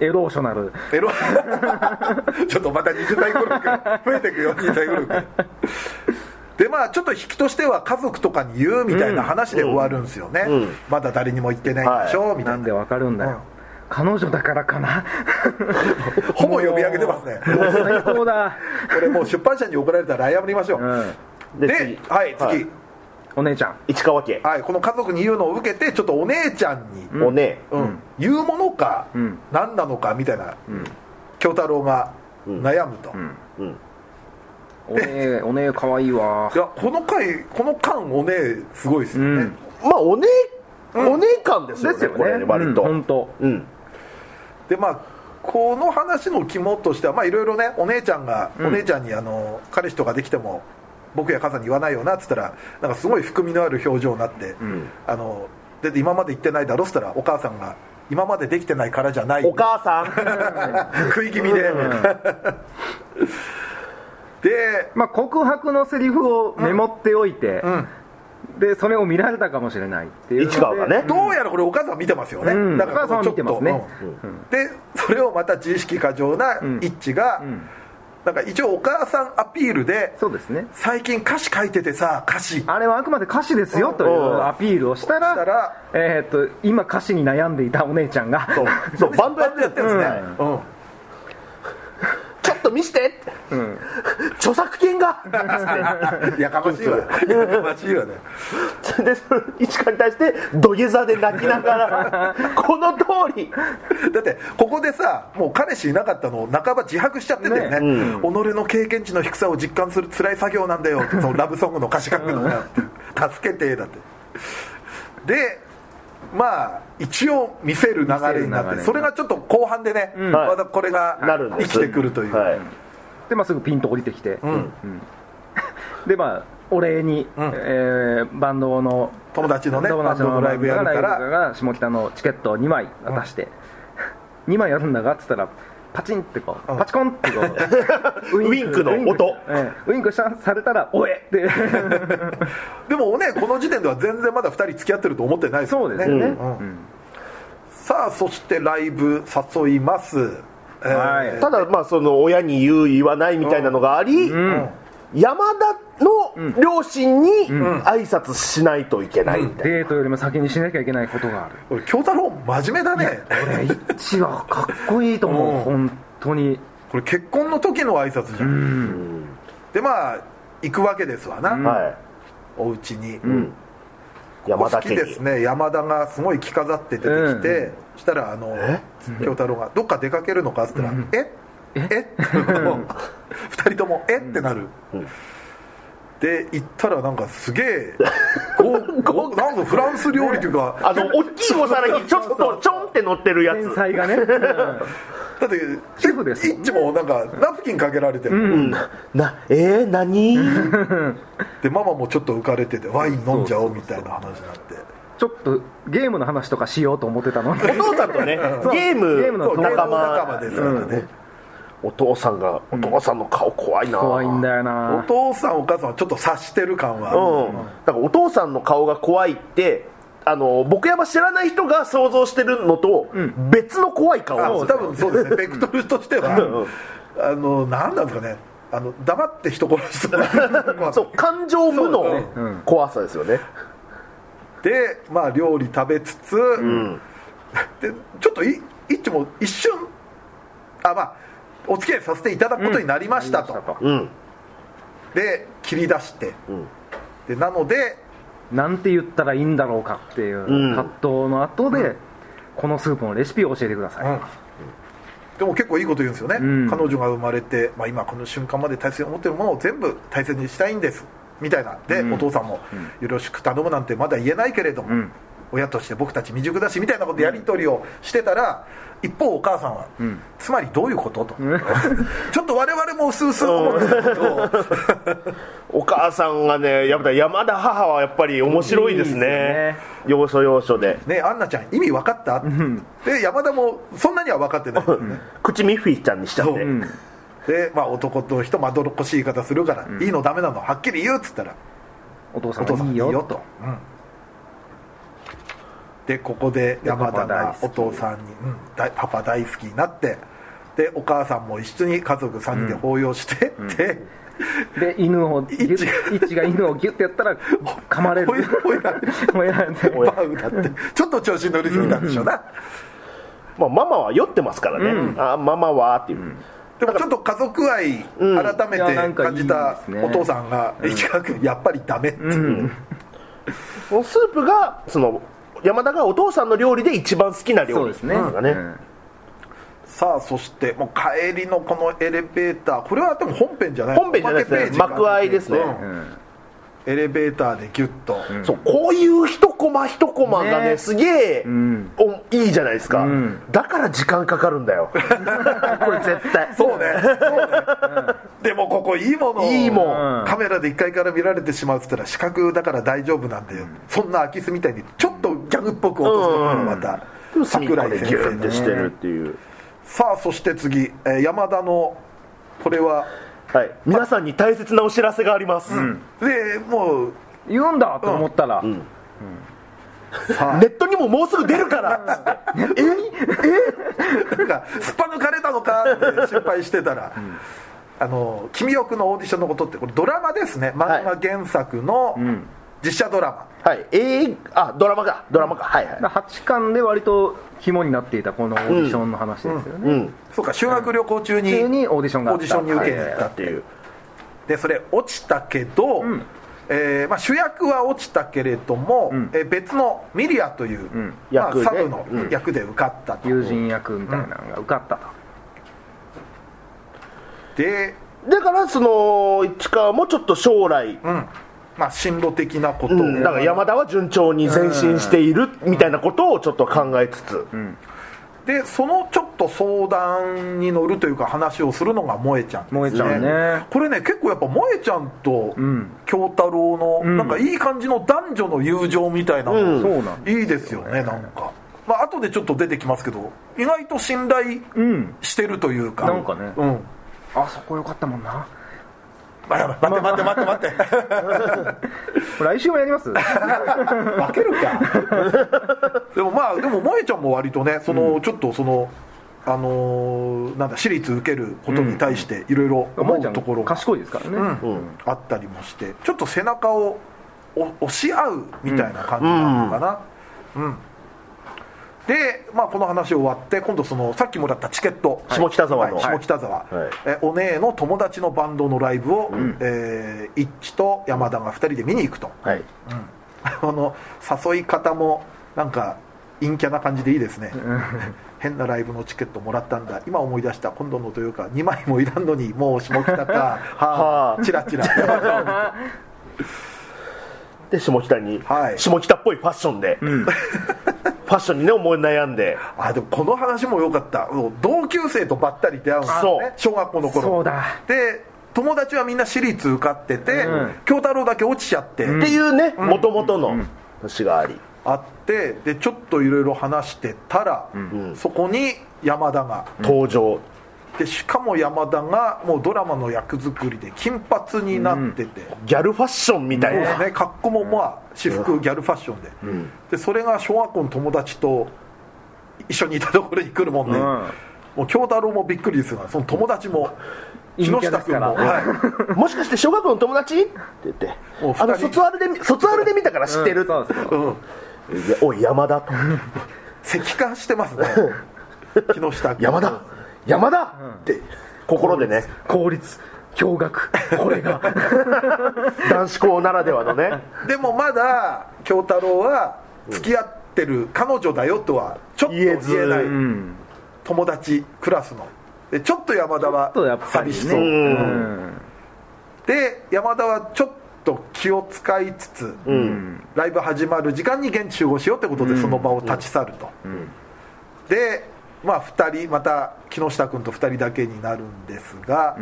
エローショナル。エロ ちょっとまた20歳グループ増えていくよ20歳グループ。でまあちょっと引きとしては家族とかに言うみたいな話で終わるんですよね、うん。まだ誰にも言ってないんでしょ、みたな。ないんでわかるんだよ、うん彼女だからかな。ほぼ呼び上げてますね。最高だ、これもう出版社に怒られたら謝りましょう、うん、でで次。はい次、はい。お姉ちゃん。市川家、はい、この家族に言うのを受けてちょっとお姉ちゃんに、おねうん。言うものか、ん。何なのかみたいな。京太郎が悩むと、うん。お姉お姉かわいいわ。いやこの回この間お姉すごいですよね、うん。まあおねお姉感ですよねですよね。これね割と、うん本当。うんでまあこの話の肝としてはまあいろいろねお姉ちゃんが、お姉ちゃんにあの彼氏とかできても僕や母さんに言わないよなっつったらなんかすごい含みのある表情になって、あので今まで言ってないだろっつったらお母さんが今までできてないからじゃない。お母さん？食い気味で、でまあ告白のセリフをメモっておいて、でそれを見られたかもしれないっていう市川がね。どうやらこれお母さん見てますよね、うん。だからこのちょっと。お母さんは見てうん。でそれをまた自意識過剰な一致が、なんか一応お母さんアピールでそうですね。最近歌詞書いててさ歌詞。あれはあくまで歌詞ですよというアピールをしたらしたらえーっと今歌詞に悩んでいたお姉ちゃんが。そう。そうバンドやってるんですね、うんと見して。って、著作権が。やかましいわ。やかましいわね。でその市川に対して土下座で泣きながらこの通り。だってここでさもう彼氏いなかったのを半ば自白しちゃってたよね。ね。己の経験値の低さを実感する辛い作業なんだよそのラブソングの歌詞書くのが助けてだって。でまあ一応見せる流れになってそれがちょっと後半でね、またこれがなるんです。生きてくるという、はい。で、まあ、すぐピンと降りてきて、ん。うん。でまあお礼に、えーバンドの友達のね友達のバンドのライブやるから。下北のチケットを2枚渡して、2枚やるんだがっつったらパチンってこう、パチコンってこう。ウインクの音。ええウインクしたされたら「おえ!」って。でもねこの時点では全然まだ2人付き合ってると思ってないですよね。そうですよね、うん。さあそしてライブ誘います、えー。はい。ただまあその親に言う言わないみたいなのがあり、山田の両親に挨拶しないといけないみたいな、デートよりも先にしなきゃいけないことがある。これ京太郎真面目だね。俺一致はかっこいいと思う、うん。本当に。これ結婚の時の挨拶じゃん、でまあ行くわけですわな、はい。お家に、ん。ここ好き山田家にですね。山田がすごい着飾って出てきて、したらあの京太郎が「どっか出かけるのか?」っつったら「え？え？って 二人とも「え？っ?」てなる、で行ったらなんかすげえご ごなんかフランス料理というかあの大きいお皿にちょっとちょんって乗ってるや天つ才がね、だってシェフですもんいっちもなんかナプキンかけられてる、なえー、何？でママもちょっと浮かれててワイン飲んじゃおうみたいな話になって。ちょっとゲームの話とかしようと思ってたの。にお父さんとねゲームゲームの仲間。仲間ですからね、お父さんがお父さんの顔怖いな。怖いんだよおな父さんお母さんはちょっと察してる感は、うん。だからお父さんの顔が怖いってあの僕山知らない人が想像してるのと別の怖い顔。なんですよあ多分そうですね。ベクトルとしては。あの何なんですかね。あの黙って人殺しそうなそう感情無のそう怖さですよね。でまあ料理食べつつ、でちょっとい一丁も一瞬あまあお付き合いさせていただくことになりましたと、うん。うん。で切り出して、でなのでなんて言ったらいいんだろうかっていううん。葛藤の後で、このスープのレシピを教えてください、うん。でも結構いいこと言うんですよね、うん。彼女が生まれて、まあ、今この瞬間まで大切に思ってるものを全部大切にしたいんです。みたいな。で、うん。お父さんも、よろしく頼むなんてまだ言えないけれども、うん。親として僕たち未熟だしみたいなことやり取りをしてたら、一方お母さんは、ん。つまりどういうことと、ちょっと我々も薄々思ってたけど、お母さんがねやっぱり山田母はやっぱり面白いですね。要所要所で。ねアンナちゃん意味分かった、で山田もそんなには分かってないね、口ミッフィーちゃんにしちゃってで、まあ、男と人まどろっこしい言い方するから、いいのダメなのはっきり言うっつったらお父さお父さんんいいよと。うんでここで山田がお父さんに、うん大パパ大好きになってでお母さんも一緒に家族3人で抱擁して、でで犬をイッチが犬をギュッてやったら噛まれる。ほいら。れて。ほバウだって。ちょっと調子乗りすぎたんでしょうな、まあ、ママは酔ってますからね、あママはっていう、でもちょっと家族愛うん。改めて感じたお父さんが市川君やっぱりダメっていう、このスープがその山田がお父さんの料理で一番好きな料理。ですね。ね、うん。さあそしてもう帰りのこのエレベーター。これはでも本編じゃない。本編じゃないですね。幕間ですね。うん。うんエレベーターでギュッと、そうこういう一コマ一コマがねね。すげえ、ん。おいいじゃないですか、ん。だから時間かかるんだよ。これ絶対。そうね。そうね、でもここいいものをいいもん。うん。カメラで1階から見られてしまうっつったら視覚だから大丈夫なんで、そんな空き巣みたいにちょっとギャグっぽく落とすところがまた、隅っこで桜井先ギューって生のしてるっていう、さあそして次、えー山田のこれははい、皆さんに大切なお知らせがあります、でもう言うんだと思ったら、さネットにももうすぐ出るから。っつってあなんかすっぱ抜かれたのかって心配してたら、あの「君よく」のオーディションのことってこれドラマですね。漫画原作の実写ドラマ、はい。えー、あドラマか。ドラマか、はいはい。8巻で割と肝になっていたこのオーディションの話ですよね、うん。そうか修学旅行中に普通にオーディションがあオーディションに受けに行ったっていう。でそれ落ちたけど、えーまあ、主役は落ちたけれども、ん。えー別のミリアという、ん。まあ、サブのうん。役で受かったと、友人役みたいなのが受かったと、で、だからその市川もちょっと将来、うんまあ、進路的なことを、うん。だから山田は順調に前進しているみたいなことをちょっと考えつつ、でそのちょっと相談に乗るというか話をするのが萌えちゃんです、ね、萌えちゃんね。これね結構やっぱ萌えちゃんとん。京太郎のん。なんかいい感じの男女の友情みたいなの、うん。そうなんいいですよねなんか。まあ後でちょっと出てきますけど意外と信頼うん。してるというか。なんかね。うん。あそこよかったもんな待って待って待って待って 来週もやります？負けるか。でもまあでも萌えちゃんも割とねその、ちょっとそのあのーなんだ私立受けることに対していろいろ思うんところが、賢いですからね、うん。あったりもしてちょっと背中をお押し合うみたいな感じなのかな。うん、で、まあ、この話終わって今度そのさっきもらったチケット下北沢の。はい。下北沢、えお姉の友達のバンドのライブを、えー一致と山田が2人で見に行くと。はい。あの誘い方もなんか陰キャな感じでいいですね。変なライブのチケットもらったんだ。今思い出した。今度のというか2枚もいらんのにもう下北か。は はああ。チラチラで下北に、はい。下北っぽいファッションで、ファッションにね思い悩んで。あでもこの話も良かった。同級生とばったり出会うんですそう。ね小学校の頃。そうだ。で友達はみんな私立受かっててうん。京太郎だけ落ちちゃって、っていうねもともとの話があり、あってでちょっといろいろ話してたら、そこに山田が。登場でしかも山田がもうドラマの役作りで金髪になってて、ギャルファッションみたいな、ね格好もまあ私服ギャルファッションで,、でそれが小学校の友達と一緒にいたところに来るもんで、うん。もう京太郎もびっくりですがその友達も木下君も、はい、もしかして小学校の友達？って言って。あの卒アルで卒アルで見たから知ってる、おい山田と。石化してますね。木下君。山田山田！って心でね効率驚愕これが。男子校ならではのね。でもまだ京太郎は付き合ってる彼女だよとはちょっと言言えない。うん。友達クラスの。でちょっと山田は寂しそう、うん。で山田はちょっと気を使いつつ、うん。ライブ始まる時間に現地集合しようってことでその場を立ち去ると、でまあ2人また木下君と2人だけになるんですが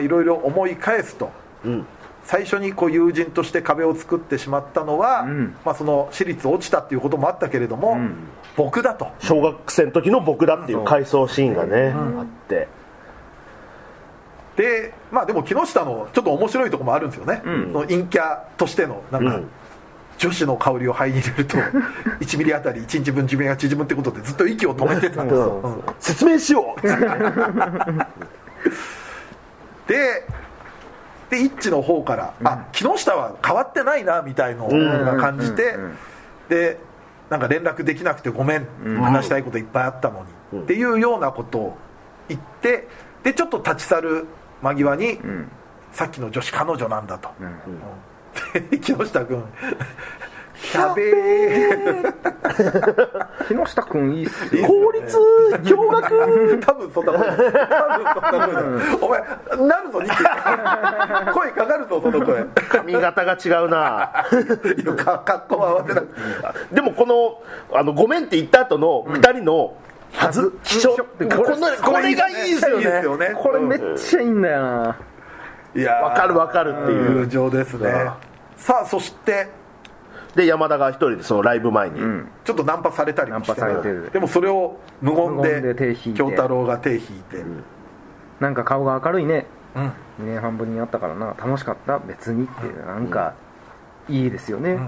いろいろ思い返すとうん。最初にこう友人として壁を作ってしまったのは、ん。まあ、その私立落ちたっていうこともあったけれども、僕だと。小学生の時の僕だっていう回想シーンがね、あって。でまあでも木下のちょっと面白いところもあるんですよね、その陰キャとしてのなんか、うん女子の香りを肺に入れると 1ミリあたり1日分寿命が縮むってことでずっと息を止めてたんです。よ、うん。説明しよう。でで一致の方から、あ木下は変わってないなみたいのが感じて、でなんか連絡できなくてごめん、話したいこといっぱいあったのに、っていうようなことを言ってでちょっと立ち去る間際に、さっきの女子彼女なんだと、で 木下君「やべえ木下君いいっすよ。効率？驚愕？多分そんな声多分そんな声だお前なるぞニキ 声かかるぞその声。髪型が違うな。格好は合わせなくていいでもこのあのごめんって言った後の2人のはず気象こうんのこれがいいですよいいですよね。ねこれめっちゃいいんだよないやわかるわかるっていう友情ですね。さあそしてで山田が一人でそのライブ前に、ちょっとナンパされたりもしてナンパされてる。でもそれを無言で京太郎が手引いて、なんか顔が明るいね。うん。2年半ぶりに会ったからな。楽しかった。別にっていうなんかいいですよね、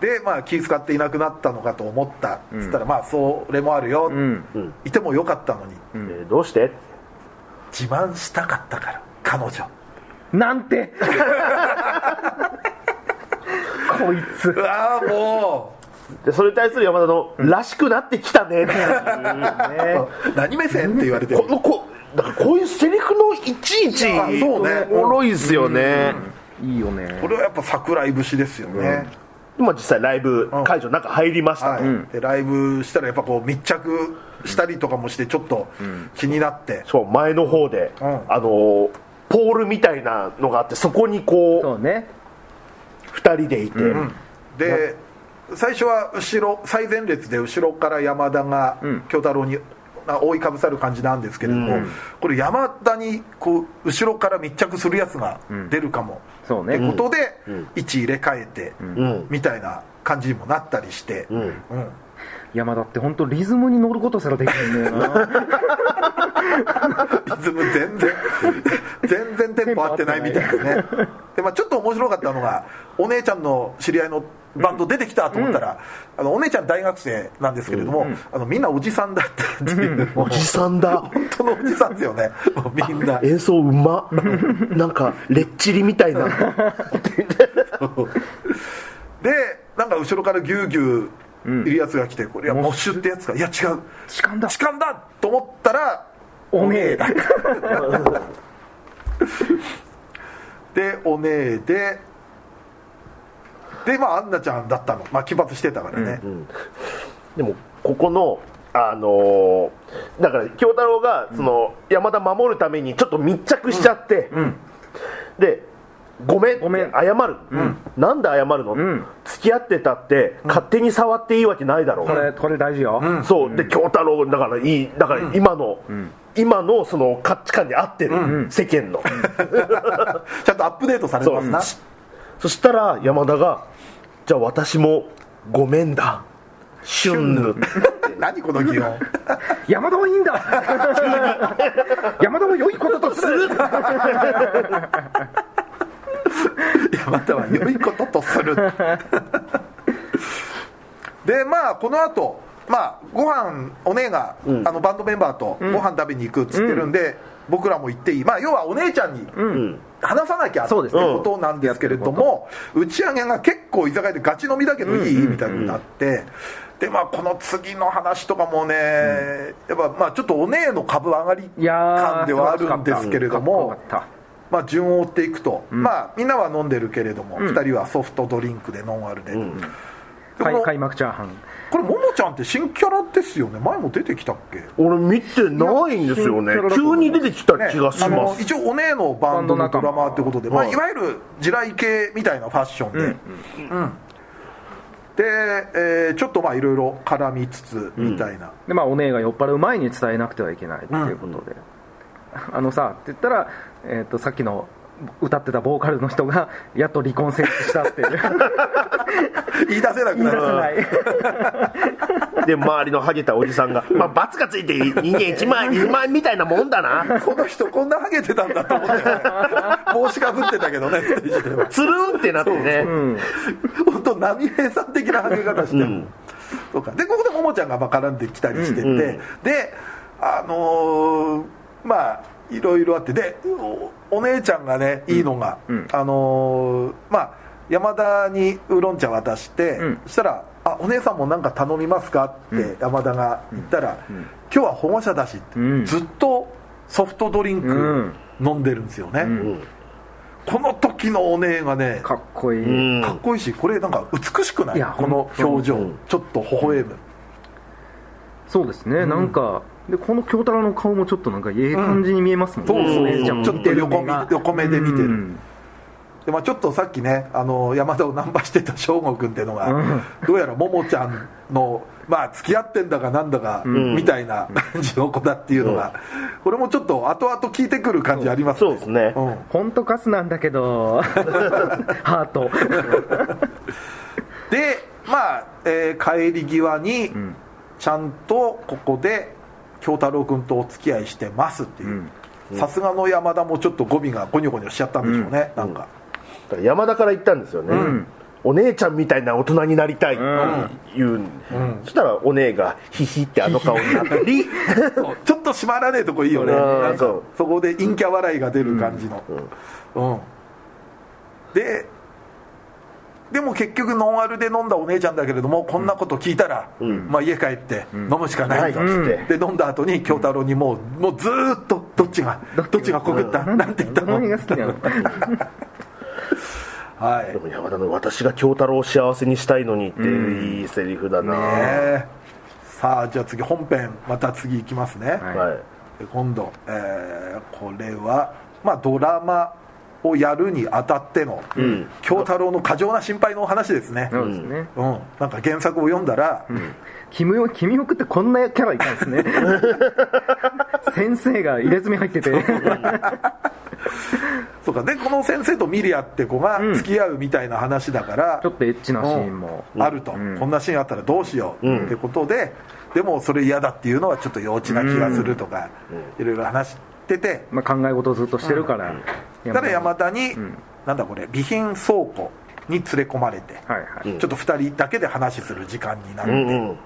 でまあ気遣っていなくなったのかと思ったっつったら、まあそれもあるよ、うん。うん。いてもよかったのに。えーどうして？自慢したかったから彼女なんて。こいつ。うわーもでそれに対する山田の「らしくなってきたね」っていうね。う何目線って言われてる？このこだからこういうセリフのいちいちあそうね。おもろいですよね、いいよね。これはやっぱ桜井節ですよね、今実際ライブ会場の中入りましたと、はい。でライブしたらやっぱこう密着したりとかもしてちょっと気になって、そう前の方で、うん。あのーポールみたいなのがあってそこにこそうね。う2人でいて、で最初は後ろ最前列で後ろから山田がん。京太郎にあ覆いかぶさる感じなんですけれども、これ山田にこう後ろから密着するやつが出るかも、そうね。ってことで、位置入れ替えて、うん。みたいな感じにもなったりして、うん。うん山田って本当リズムに乗ることすらできるんだよな。リズム全然全然テンポ合ってないみたいですね。で、まあ、ちょっと面白かったのがお姉ちゃんの知り合いのバンド出てきたと思ったら、あのお姉ちゃん大学生なんですけれども、あのみんなおじさんだったっていう、おじさんだ。本当のおじさんですよね。もうみんな。演奏うま。なんかレッチリみたいな。でなんか後ろからギューギューいるやつが来てこれはモッシュってやつか。いや違う。痴漢だ。痴漢だ。と思ったらおめえだ。でお姉ででまあアンナちゃんだったの、まあ、奇抜してたからね、でもここのあのーだから京太郎がその山田守るためにちょっと密着しちゃって、でごめん。ごめん。謝る、なんで謝るの、ん。付き合ってたって勝手に触っていいわけないだろう、これこれ大事よ、そう。で京太郎だからいい。だから今の、今のその価値観に合ってる、世間の。ちゃんとアップデートされてますな、そしたら山田が「じゃあ私もごめんだ。シュンヌ」何この擬音 山田はいいんだ。山田は良いこととする 山田は良いこととする。でまあこの後まあご飯お姉が、あのバンドメンバーとご飯食べに行くっつってるんで、僕らも行っていい。まあ要はお姉ちゃんに話さなきゃってことなんですけれども、打ち上げが結構居酒屋でガチ飲みだけどいい、みたいになってでまあこの次の話とかもね、やっぱまあちょっとお姉の株上がり感ではあるんですけれどもまあ順を追っていくと、まあみんなは飲んでるけれども、二人はソフトドリンクでノンアルで、でこのた開開幕チャーハン。これももちゃんって新キャラですよね。前も出てきたっけ？俺見てないんですよね。急に出てきた気がしあのます、一応お姉のバンドのドラマーってことで、まあ、はいいわゆる地雷系みたいなファッションで、うんで、えーちょっとまあいろいろ絡みつつみたいな、でまあお姉が酔っ払う前に伝えなくてはいけないっていうことで、あのさって言ったら、えー、とさっきの歌ってたボーカルの人がやっと離婚成立したっていう。言い出せなく言い出せなるない。で周りのハゲたおじさんが「まあ罰がついて人間1万2万みたいなもんだな。この人こんなハゲてたんだと思って、ね、帽子かぶってたけどねステージでは」つるんってなってね。本当波平さん的なハゲ方して、うん。そうか。でここでももちゃんがまあ絡んできたりしてて、うん。うん。であのーまあいろいろあって。でおお姉ちゃんがねいいのが、うん。あのーまあ山田にウーロン茶渡して、うん。そしたら「あお姉さんも何か頼みますか?」って山田が言ったら「今日は保護者だし」って、うん。ずっとソフトドリンうん。ク飲んでるんですよね、うん。この時のお姉がねかっこいい、うん。かっこいいしこれなんか美しくない？この表情、うんちょっと微笑む。そうですね、なんかでこの京太郎の顔もちょっとなんかええ感じに見えますもんね、そう。そうお姉ちょっと横見横目で見てる。うん。で、まあ、ちょっとさっきねあの山田をナンパしてた翔吾君っていうのが、うん。どうやらももちゃんのまあ付き合ってんだかなんだか、ん。みたいな感じの子だっていうのが、これもちょっと後々聞いてくる感じありますそうですね。うん。本当カスなんだけど ハート。でまあ、えー帰り際に、ん。ちゃんとここで京太郎君とお付き合いしてますっていう。さすがの山田もちょっと語尾がゴニョゴニョしちゃったんでしょうね、なんか、だから山田から言ったんですよね、ん。お姉ちゃんみたいな大人になりたいって言う、そしたらお姉がヒヒってあの顔になったり。ちょっと閉まらねえとこいいよね。うん。なんかそこで陰キャ笑いが出る感じの。うん、ででも結局ノンアルで飲んだお姉ちゃんだけれどもこんなこと聞いたら、まあ、家帰って飲むしかないと、ない。っつってで飲んだ後に京太郎にもうもうずーっとどっちがどっちが告った、なんて言ったの？何が好きなの？はい。でも山田の「私が京太郎を幸せにしたいのに」っていいセリフだな、ねえ。さあじゃあ次本編また次いきますね、はい。今度、えーこれは、まあ、ドラマをやるにあたっての、ん。京太郎の過剰な心配のお話ですね、そうですね、うん、なんか原作を読んだら、君を君をくってこんなキャラいたんですね。先生が入れ墨入ってて。そうか。でこの先生とミリアって子が付き合うみたいな話だから、ちょっとエッチなシーンも、うん。あると、こんなシーンあったらどうしよう。ってことで、でもそれ嫌だっていうのはちょっと幼稚な気がするとか、いろいろ話してて、まあ、考え事をずっとしてるから、ただ山田に、なんだこれ備品倉庫に連れ込まれて、はいはい、ちょっと2人だけで話する時間になって、うんうん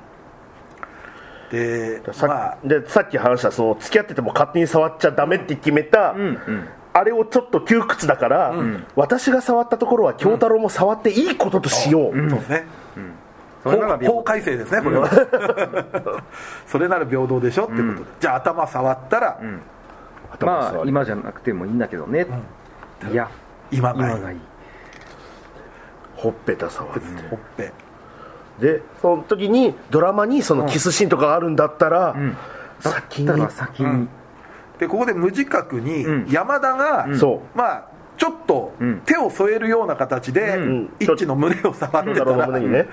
でさ,、まあ。でさっき話したその付き合ってても勝手に触っちゃダメって決めた、うんうん。あれをちょっと窮屈だから、私が触ったところは京太郎も触っていいこととしよう、そうですね、それなら法法改正ですねこれは、それなら平等でしょってことで、じゃあ頭触ったら、まあ今じゃなくてもいいんだけどね、いや今がいい。今がいい。ほっぺた触って、ほっぺ。でその時にドラマにそのキスシーンとかがあるんだったら、先に。だったら先に、でここで無自覚にん。山田が、まあちょっとん。手を添えるような形で、ん。一致の胸を触ってたら、胸にね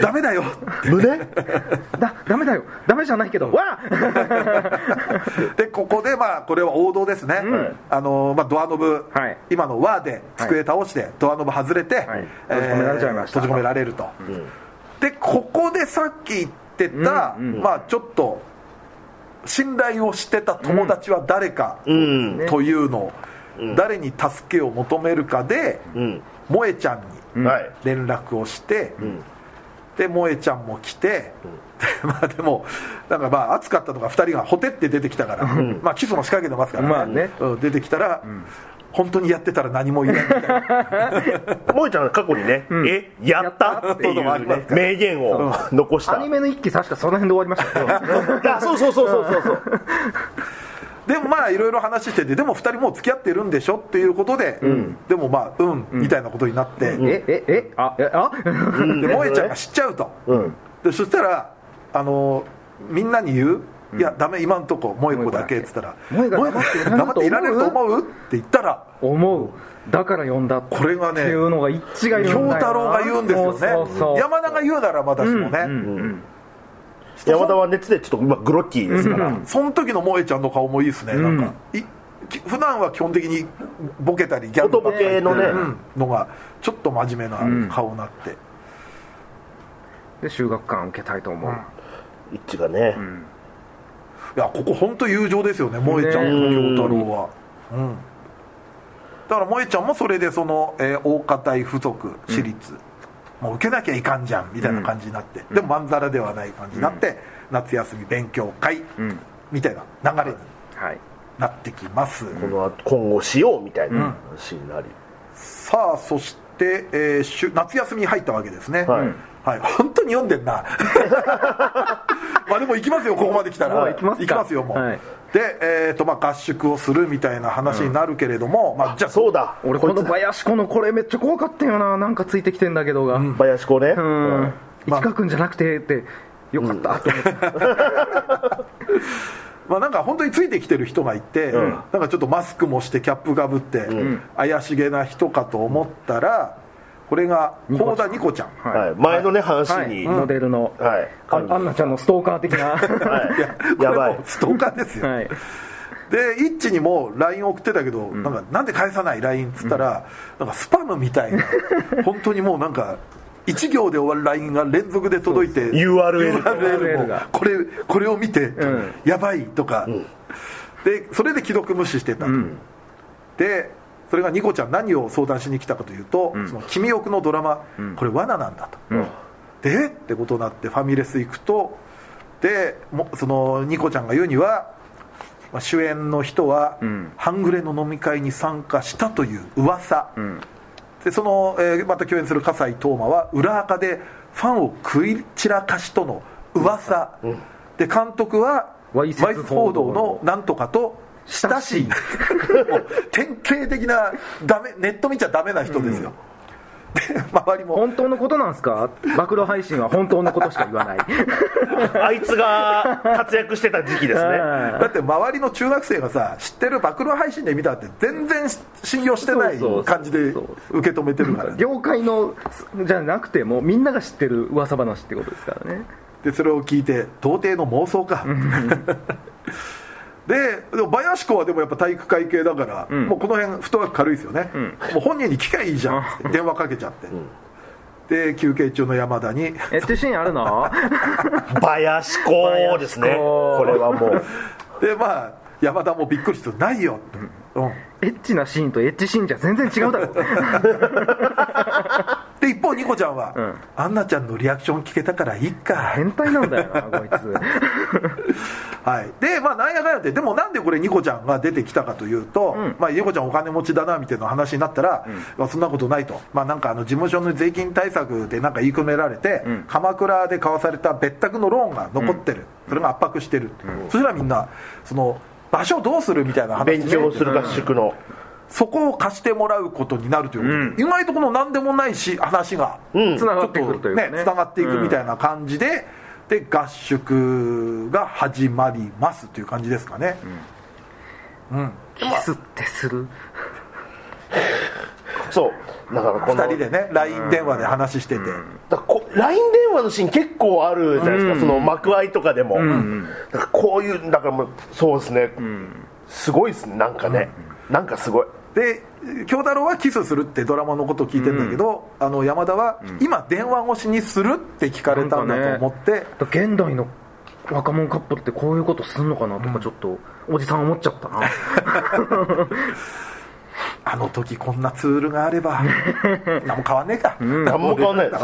ダメだよ。胸？だダメだよ。ダメじゃないけど、わあ！でここでまあこれは王道ですね、あのまあ、ドアノブ、はい。今の輪で机倒して、ドアノブ外れて、はい。閉じ込められちゃいました。閉じ込められると、でここでさっき言ってた、まあちょっと信頼をしてた友達は誰かうん。というのを、誰に助けを求めるかで、うん。萌えちゃんにはい。連絡をして、んで萌えちゃんも来て、まあでもなんかまあ暑かったのが2人がほてって出てきたから、まあキスも仕掛けてますからね,、まあね。うん出てきたら、本当にやってたら何も言えないみたいな。萌えちゃんは過去にね、えやった？っていやったっていうね。名言を残した。アニメの一期確かその辺で終わりましたけど。あそうそうそうそうそうそうでもまあいろいろ話しててでも2人もう付き合ってるんでしょっていうことで、でもまあうん、みたいなことになって、えええあえあ？で萌えちゃんが知っちゃうと、うん。でそしたらあのみんなに言う、いやダメ今んとこ萌子だけっつったら。萌えが萌えが黙っていられると思う？って言ったら。思う。だから呼んだ。これがねっていうのが一致が言うんだよな。京太郎が言うんですよね。山田が言うならまだしもね、うんうん山田は熱でちょっと今グロッキーですから、その時の萌えちゃんの顔もいいですね、なんか。いき普段は基本的にボケたりギャグ音ボケのね。うんのがちょっと真面目な顔になって、で修学館受けたいと思う、一致がね、いやここ本当友情ですよね萌えちゃんと京太郎は、うん、だから萌えちゃんもそれでその、えー大方附属私立、もう受けなきゃいかんじゃんみたいな感じになって、でもまんざらではない感じになって、夏休み勉強会、みたいな流れにはいなってきます、この後今後しようみたいな話になり、さあそして、えーしゅ夏休みに入ったわけですね。はい。はい、本当に読んでんな。まあでも行きますよここまで来たら、はい行きますか。よもう、はいで、えーとまあ、合宿をするみたいな話になるけれども、まあ、じゃあそうだ。俺この林子のこれめっちゃ怖かったよななんかついてきてんだけどが。うん。林子ね、市川君じゃなくてってよかった。まあ、なんか本当についてきてる人がいて、なんかちょっとマスクもしてキャップかぶって、怪しげな人かと思ったらこれが幸田ニコちゃん。はい、前のね話はい。に、モデルの、はい。あアンナちゃんのストーカー的な。はい。いやばい。ストーカーですよ、はい。でイッチにも LINE 送ってたけど、なんかなんで返さない LINE っつったら、なんかスパムみたいな。本当にもうなんか1行で終わる LINE が連続で届いて URL URL もが。これこれを見て、ん。やばいとか、でそれで既読無視してた。と、でそれがニコちゃん何を相談しに来たかというと「その君奥のドラマ、これ罠なんだ」と、でえってことになってファミレス行くとでもそのニコちゃんが言うには、まあ、主演の人は、半グレの飲み会に参加したという噂、でその、えーまた共演する葛西冬馬は裏垢でファンを食い散らかしとの噂、で監督はわワイス報道のなんとかと親しい。典型的なダメネット見ちゃダメな人ですよ、で周りも。本当のことなんすか？暴露配信は本当のことしか言わない。あいつが活躍してた時期ですね。だって周りの中学生がさ知ってる暴露配信で見たって全然信用してない感じで受け止めてるからね。業界のじゃなくてもみんなが知ってる噂話ってことですからね。でそれを聞いて到底の妄想か ででも林子はでもやっぱ体育会系だから、もうこの辺フットワーク軽いですよね、もう本人に聞きゃいいじゃん。って電話かけちゃって、で休憩中の山田に。エッチシーンあるの？林子ですね。これはもう。でまあ山田もびっくりしてないよ。うん。エッチなシーンとエッチシーンじゃ全然違うだろ で一方ニコちゃんは、ん。アンナちゃんのリアクション聞けたからいいか。変態なんだよなこいつ。はい、でまあなんやかんやってでもなんでこれニコちゃんが出てきたかというと、まあ、ニコちゃんお金持ちだなみたいな話になったら、まあ、そんなことないと、まあ、なんかあの事務所の税金対策でなんか言い込められて、鎌倉で交わされた別宅のローンが残ってる、それが圧迫してる、そしたらみんなその場所どうするみたいな話で勉強する合宿の、そこを貸してもらうことになるということ。で、意外とこの何でもないし話がつながっちょっていうかね。ねつながっていくみたいな感じで、で合宿が始まりますという感じですかね、キスってする？そう。だからこの2人でね LINE 電話で話してて、だこ LINE 電話のシーン結構あるじゃないですか、その幕間とかでも、だからこういうだからもうそうですね、すごいですね。なんかね、なんかすごいで京太郎はキスするってドラマのことを聞いてんだけど、あの山田は、今電話越しにするって聞かれたんだと思って、現代の若者カップルってこういうことすんのかなとかちょっとおじさん思っちゃったな。あの時こんなツールがあれば 何も変わんねえか、何も変わんない。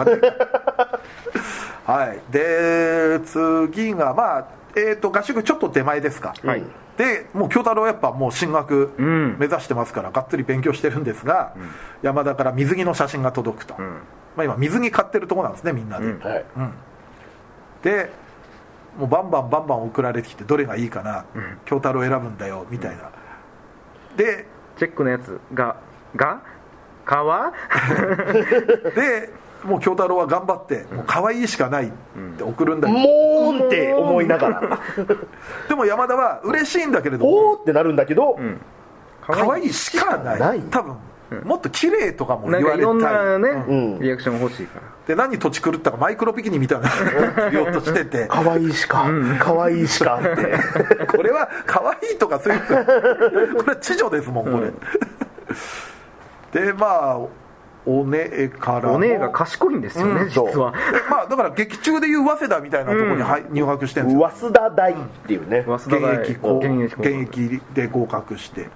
はい。で次がまあえー、と合宿ちょっと手前ですか、はいでもう京太郎はやっぱもう進学ん。目指してますから、がっつり勉強してるんですが、山田から水着の写真が届くと、まあ、今水着買ってるところなんですねみんなで、うん。はい。でもうバンバンバンバン送られてきてどれがいいかな、京太郎選ぶんだよみたいな、でチェックのやつがが？川？でもう京太郎は頑張ってもう可愛いしかないって送るんだけど、もーんって思いながら。でも山田は嬉しいんだけれども、おーってなるんだけど、可愛い。しかない。ない。多分、もっと綺麗とかも言われたい。ろんなね、うん。リアクション欲しいから。で何土地狂ったかマイクロビキニみたいなのを言おうとしてて。可愛いしか、可愛いしか。っ てこれは可愛いとかそういうこれは知女ですもんこれ、でまあお姉からもお姉が賢いんですよね、うん実は。でまあだから劇中でいう早稲田みたいなところに入入学してるんですよ。早稲田大っていうね。現役こう現役。で合格して、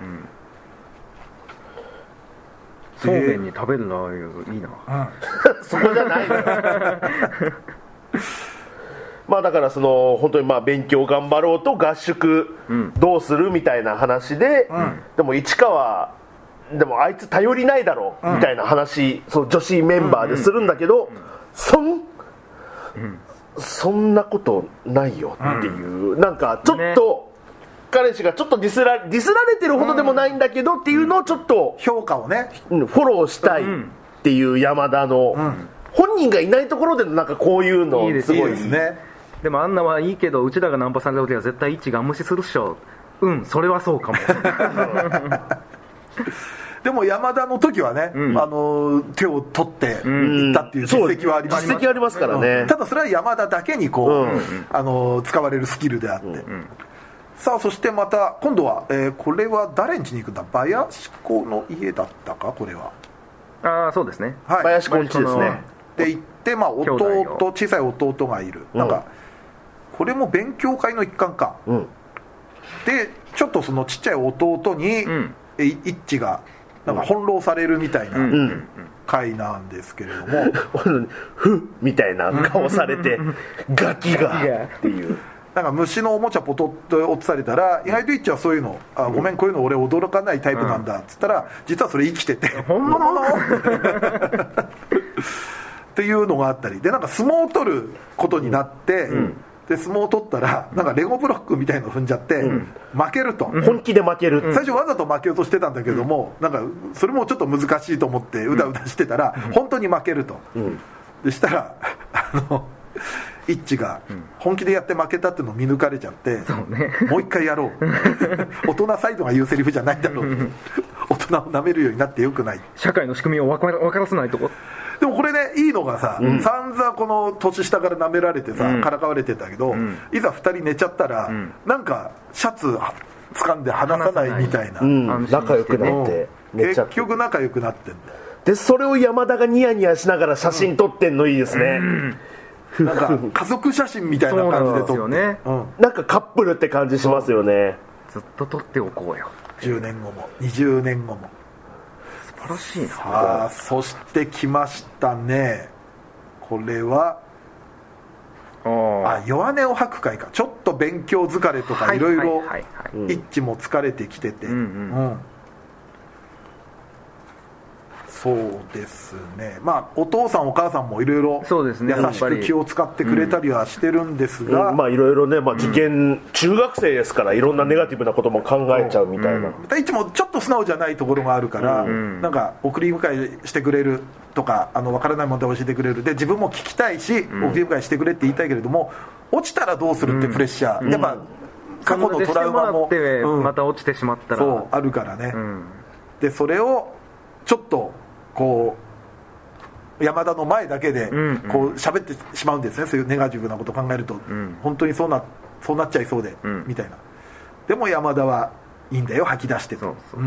そうめんに食べるのはいいな。そこじゃないの。よ まあだからその本当にまあ勉強頑張ろうと合宿どうするみたいな話で、でも市川でもあいつ頼りないだろうみたいな話、その女子メンバーでするんだけど、そん、そんなことないよっていう、なんかちょっと、彼氏がちょっとディスらディスられてるほどでもないんだけどっていうのをちょっと評価をね。うんフォローしたいっていう山田の、本人がいないところでのなんかこういうのいいですすごい。ですね。でもあんなはいいけどうちらがナンパされた時は絶対一致が無視するっしょ。うんそれはそうかも でも山田の時はね、あの手を取っていったっていう実績はあります。実績ありますからね。ただそれは山田だけにこう、うん。あの使われるスキルであって、さあそしてまた今度は、えーこれは誰ん家に行くんだ？林子の家だったか？これは。ああそうですね。はい。林くんちですね。で行って、まあ、兄弟小さい弟がいる、なんかこれも勉強会の一環か、うん。でちょっとそのちっちゃい弟に、一致がなんか翻弄されるみたいなうん。回なんですけれども、ふっみたいな顔されてガキが。っていう。なんか虫のおもちゃポトッと落とされたら意外とイッチはそういうの「あごめんこういうの俺驚かないタイプなんだ」っつったら実はそれ生きてて。本物 っていうのがあったり。でなんか相撲を取ることになって、で相撲を取ったらなんかレゴブロックみたいの踏んじゃって、負けると、本気で負ける最初わざと負けようとしてたんだけども、なんかそれもちょっと難しいと思ってうだうだしてたら、本当に負けると、でしたらあの一致が本気でやって負けたっていうのを見抜かれちゃって、ね。もう一回やろう。大人サイドが言うセリフじゃないだろう。大人を舐めるようになってよくない。社会の仕組みを分から分からせないとこでもこれねいいのがさ、散々この年下から舐められてさ、からかわれてたけど、いざ2人寝ちゃったら、なんかシャツ掴んで離さないみたいな、うん。仲良くなって寝ちゃ結って。局仲良くなってんだよ。でそれを山田がニヤニヤしながら写真撮ってんのいいですね、なんか家族写真みたいな感じで撮って。ね。うん、なんかカップルって感じしますよね。ずっと取っておこうよ。10年後も20年後も。素晴らしいな。さあそして来ましたね。これはあ弱音を吐く会か。ちょっと勉強疲れとかはいいろいろ一致も疲れてきてて。うんうん。うんそうですね。まあお父さんお母さんもいろいろそうですね。優しく気を使ってくれたりはしてるんですが、いろいろね、まあ、受験、中学生ですからいろんなネガティブなことも考えちゃうみたいな、いつもちょっと素直じゃないところがあるから、なんか送り迎えしてくれるとかあの分からない問題を教えてくれる。で自分も聞きたいし、送り迎えしてくれって言いたいけれども落ちたらどうするってプレッシャー、やっぱ過去のトラウマも、また落ちてしまったら。そうあるからね、ん。でそれをちょっとこう山田の前だけでこう喋ってしまうんですね、そういうネガティブなことを考えると、ん。本当にそうなそうなっちゃいそうで、ん。みたいな。でも山田はいいんだよ吐き出してとそう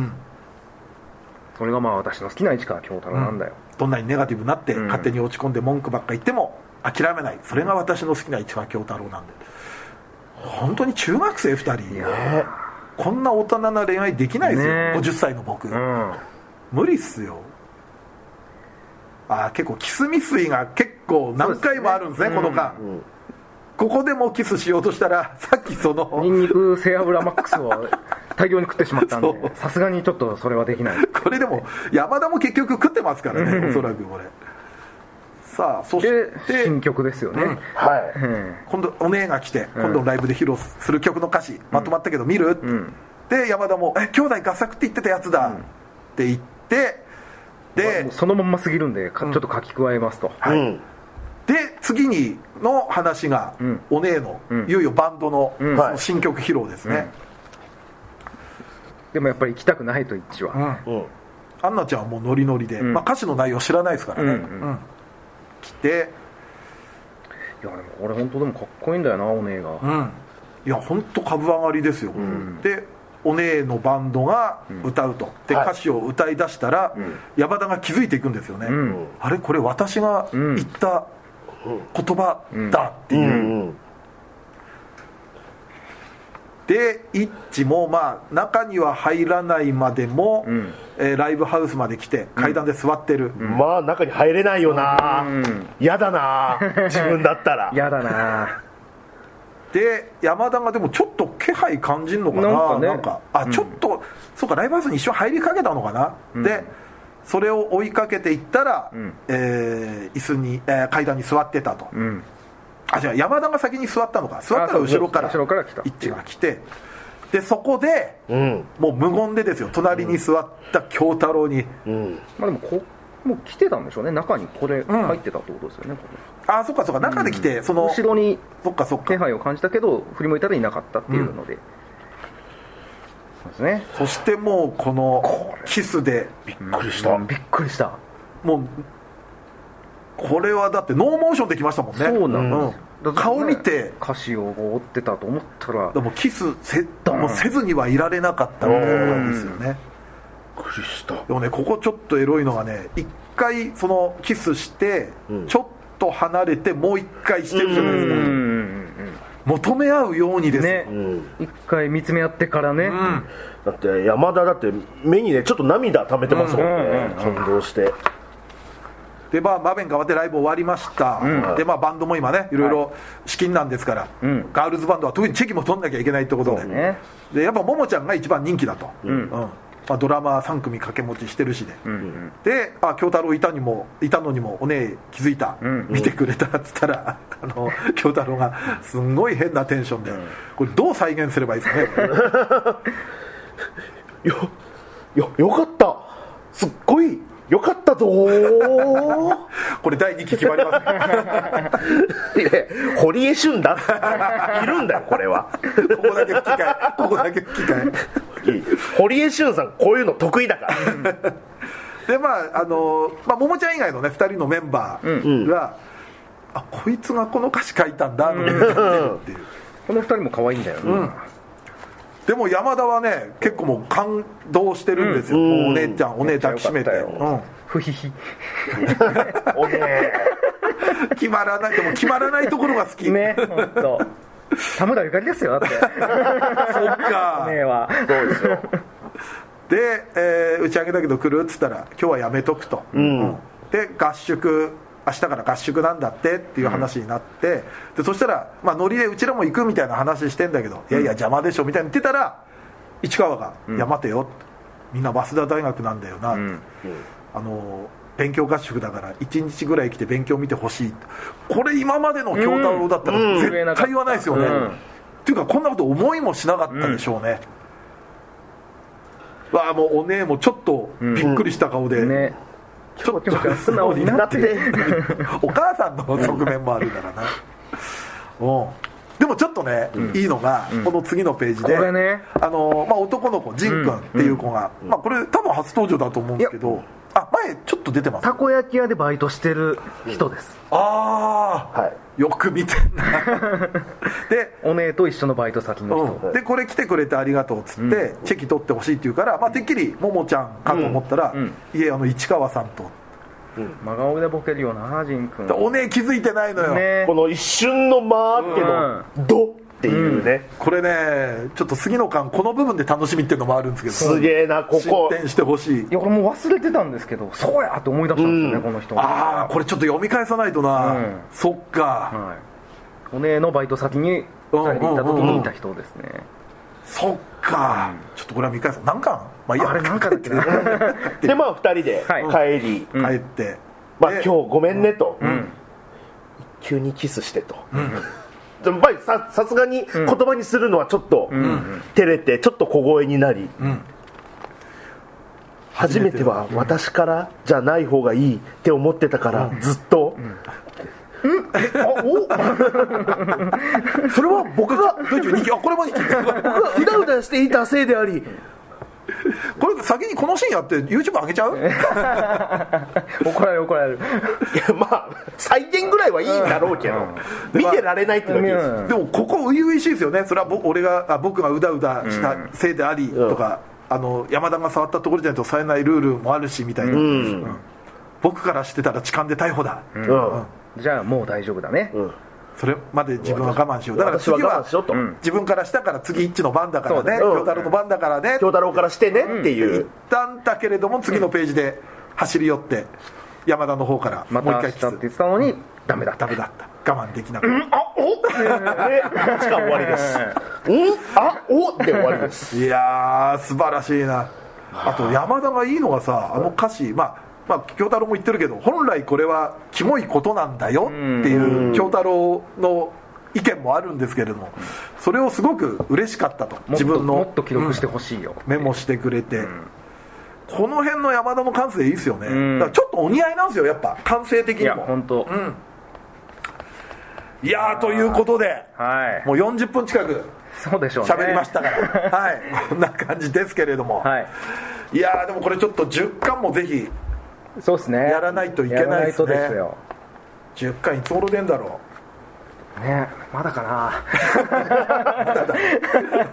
それがまあ私の好きな市川京太郎なんだよ、どんなにネガティブになって、ん。勝手に落ち込んで文句ばっか言っても諦めない。それが私の好きな市川京太郎なんで。本当に中学生2人。こんな大人な恋愛できないですよ、ね50歳の僕、うん。無理っすよあー結構キス未遂が結構何回もあるんですねね。この間、ここでもキスしようとしたらさっきそのニンニク背脂マックスを大量に食ってしまったんで さすがにちょっとそれはできない。これでも山田も結局食ってますからねおそらくこれさあそしでて新曲ですよね、はい。うん今度お姉が来て今度のライブで披露する曲の歌詞まとまったけど見る、で山田も「え兄弟合作って言ってたやつだ」って言ってでそのまんますぎるんでかちょっと書き加えますと、うん。で次にの話が、ん。お姉の、ん。いよいよバンドの,、の新曲披露ですね、ででもやっぱり行きたくないと一致は、うん。アンナちゃんはもうノリノリで、ん。まあ、歌詞の内容知らないですからね、うん。うんうん来て、いやでもこれ本当でもかっこいいんだよなお姉が、うん、いや本当株上がりですよ、でお姉のバンドが歌うと、ではい。歌詞を歌い出したら、山田が気づいていくんですよね、ん。あれこれ私が言った言葉だっていう、うん。でイッチもまあ中には入らないまでも、ん。えーライブハウスまで来て階段で座ってる、まあ中に入れないよな。嫌だな。自分だったら。やだなで山田がでもちょっと気配感じるのかな？なんかね。あちょっと、そうかライブハウスに一瞬入りかけたのかな、でそれを追いかけていったら、ん。えー椅子に、えー階段に座ってたと、うん。あじゃあ山田が先に座ったのか。座ったら後ろからあそう後ろから来た。イッチが来て。でそこでうん。もう無言でですよ。隣に座った京太郎に、うん。まあでもこもう来てたんでしょうね。中にこれ入ってたってことですよね、こあそっかそっか。中で来て、それの後ろにそっかそっか。気配を感じたけど振り向いたらいなかったっていうので、そうですね。そしてもうこのキスでびっくりした。うん。びっくりした。もうこれはだってノーモーションできましたもんね。そうなんです。ようん。顔見て。歌詞を追ってたと思ったら。でもキスせもうせずにはいられなかったみたいなんですよねくりした。でもねここちょっとエロいのがね一回そのキスして、ん。ちょっと離れてもう一回してるじゃないですか、うん。うんうん求め合うようにです。よ、ね。うん。一回見つめ合ってからね、うん。だって山田だって目にねちょっと涙溜めてますもんね、うんうんうん。感動して。でまあ場面変わってライブ終わりました、でまあバンドも今ねいろいろ資金なんですから、ん。ガールズバンドは特にチェキも取んなきゃいけないってことで、ね。でやっぱももちゃんが一番人気だと、うんまあ、ドラマー3組掛け持ちしてるしで、であ京太郎いたにもいたのにもお姉気づいた、ん見てくれたっつったら あの京太郎がすんごい変なテンションで、これどう再現すればいいですかね？よよよかった。すっごいよかったぞ。ー これ第2期決まりますね。いや堀江俊だ。いるんだよこれは。ここだけ吹き替え。ここだけ吹き替え。いい。堀江俊さんこういうの得意だから。でまああのまあももちゃん以外のね2人のメンバーが、あこいつがこの歌詞書いたんだってるっていう、この二人も可愛いんだよね、でも山田はね結構もう感動してるんですよ、もうお姉ちゃんお姉抱きしめて、ふひひおねうん決まらないでも決まらないところが好き、ね本当田村ゆかりですよだって。そっか。ねは。そうですよで、えー打ち上げだけど来るっつったら今日はやめとくと、うん。で合宿明日から合宿なんだってっていう話になって、でそしたら、まあ、ノリでうちらも行くみたいな話してんだけど、いやいや邪魔でしょみたいに言ってたら市川が「いや待てよ」みんな早稲田大学なんだよな」あの勉強合宿だから1日ぐらい来て勉強見てほしい。これ今までの京太郎だったらうん。絶対言わないですよね、うん。っていうかこんなこと思いもしなかったでしょうね、わあもうお姉もちょっとびっくりした顔で、ねちょっと素直になって。お母さんの側面もあるからな。うん。でもちょっとね、いいのが、この次のページでね。あの、まあ、男の子仁君っていう子が、まあ、これ多分初登場だと思うんですけどあ前ちょっと出てます。たこ焼き屋でバイトしてる人です、ああ、はい。よく見てんな。でお姉と一緒のバイト先の人、うん、でこれ来てくれてありがとうっつって、チェキ取ってほしいって言うから、まあ、てっきりももちゃんかと思ったら、うん。いえあの市川さんと。真顔でボケるよな仁君。でお姉気づいてないのよ、ね。この一瞬の間あっての「ド」っていうね、これねちょっと次の巻この部分で楽しみっていうのもあるんですけどすげえなここ。進展してほしい。いやこれもう忘れてたんですけどそうやって思い出したんですよね、うん。この人。ああこれちょっと読み返さないとな、うん。そっか、はお姉のバイト先に2人で行った時にいた人ですね、そっか、ちょっとこれは見返す。何巻？まあいいや。あれ何巻だっけな？でまあ2人ではい。帰り、帰って、まあ、で今日ごめんねと、急にキスしてと、でもやっぱりささすがに言葉にするのはちょっと照れてちょっと小声になり、初めては私からじゃない方がいいって思ってたからずっと、あおそれは僕がどっち2期あこれも2期僕がうだうだしていたせいであり これ先にこのシーンやって YouTube 上げちゃう？怒られる怒られる。いやまあ再現ぐらいはいいんだろうけど、見てられないってだけです、うん。でもここ初々しいですよね。それはぼ俺があ僕がうだうだしたせいでありとか、あの山田が触ったところじゃないとさえないルールもあるしみたいな、うん。僕からしてたら痴漢で逮捕だ、うん。じゃあもう大丈夫だね、うんそれまで自分は我慢しよう。だから次は我慢しろと、自分からしたから次一致の番だからね。京太郎の番だからね。京太郎からしてねっていう、一旦だけれども次のページで走り寄って山田の方からもう一回キス言ってたのにダメだった。ダメだった。我慢できなかった、で時間終わりです。うん。あおで終わりです。いやー素晴らしいな。あと山田がいいのがさあの歌詞まあまあ京太郎も言ってるけど本来これはキモいことなんだよっていう京太郎の意見もあるんですけれどもそれをすごく嬉しかったと自分のもっと記録してほしいよ、メモしてくれて、この辺の山田の感性いいですよね、ん。だからちょっとお似合いなんですよやっぱ感性的いやにも本当、いやーということではい。もう40分近くそうでしょうね。喋りましたから、はい。こんな感じですけれども、はい。いやーでもこれちょっと10巻もぜひそうですね。やらないといけないですね。ですよ。10巻いつ頃出んだろねまだかな。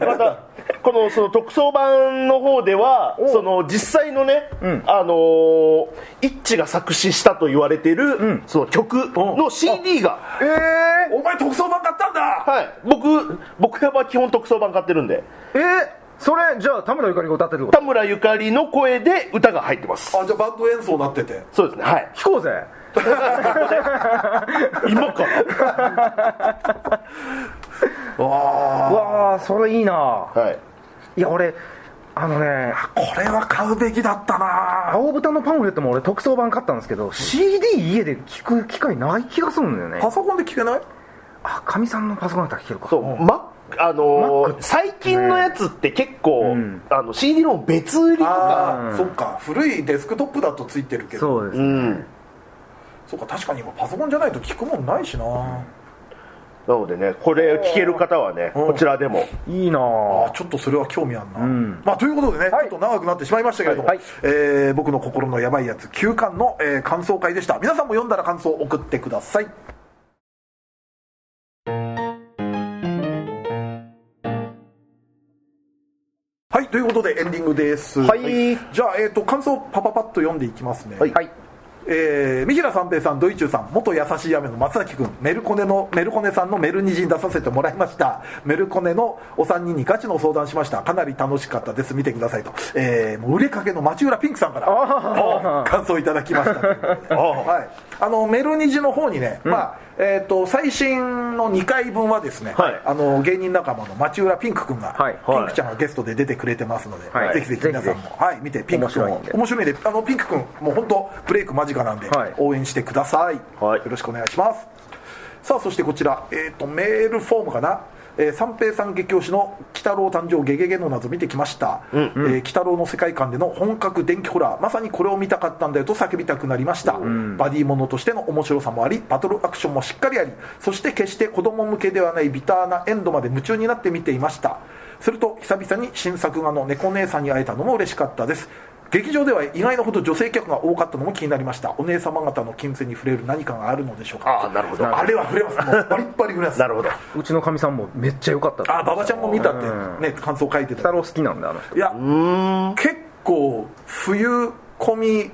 またこのその特装版の方ではその実際のね、あのー一致が作詞したと言われてる、その曲の CD が、えうお前特装版買ったんだ。はい、僕僕やば基本特装版買ってるんで。ー、えー、それじゃあ田村ゆかりが歌ってるってこと？田村ゆかりの声で歌が入ってます。あじゃあバンド演奏になってて。そうですねはい。聞こうぜ。今から？わうわあそれいいな。はい。いや俺あのねあこれは買うべきだったな。青豚のパンフレットも俺特装版買ったんですけど CD 家で聞く機会ない気がするんだよね。パソコンで聞けない？あかみさんのパソコンだったら聞けるか。そう、まあの最近のやつって結構、ん。あの CD の別売りとか。ああそっか古いデスクトップだとついてるけど。そうです、うん。そっか確かに今パソコンじゃないと聞くもんないしな、なのでねこれ聞ける方はねうん。こちらでも。いいなあ。ちょっとそれは興味あるな、ん。まあ、ということでね、はい。ちょっと長くなってしまいましたけれども、はい。えー僕の心のやばいやつ9巻の、えー感想会でした。皆さんも読んだら感想を送ってくださいはいということでエンディングですはいじゃあ、えー、と感想パパパッと読んでいきますねはいはいえー、三平三平さん、ドイチューさん、元優しい雨の松崎君、メルコネのメルコネさんのメル虹に出させてもらいました。メルコネのお三人にガチの相談しました。かなり楽しかったです。見てくださいと。えー、もう売れかけの町浦ピンクさんからあ感想いただきました。はい。あのメル虹の方にね、まあえっ、と最新の2回分はですね、はい。あの芸人仲間の町浦ピンク君が、はい。ピンクちゃんがゲストで出てくれてますので、はい。ぜひぜひ皆さんもぜはい見てピンク君を。面白いんで。面白いんであのピンク君もう本当ブレイク間近なんで、はい。応援してください、はい。よろしくお願いします。さあそしてこちら、えー、とメールフォームかな？えー三平さん激推しの「鬼太郎誕生ゲゲゲの謎」見てきました「えー鬼太郎の世界観での本格電気ホラー。まさにこれを見たかったんだよ」と叫びたくなりました、バディものとしての面白さもありバトルアクションもしっかりあり。そして決して子供向けではないビターなエンドまで夢中になって見ていました。すると久々に新作画の猫姉さんに会えたのも嬉しかったです劇場では意外なほど女性客が多かったのも気になりました。お姉様方の金銭に触れる何かがあるのでしょうか。ああなるほど。あれは触れます。もうバリッバリ触れます。なるほど。うちのかみさんもめっちゃ良かったあ馬場ちゃんも見たってうん。ね感想書いてた。太郎好きなんだあの人。いや結構冬込み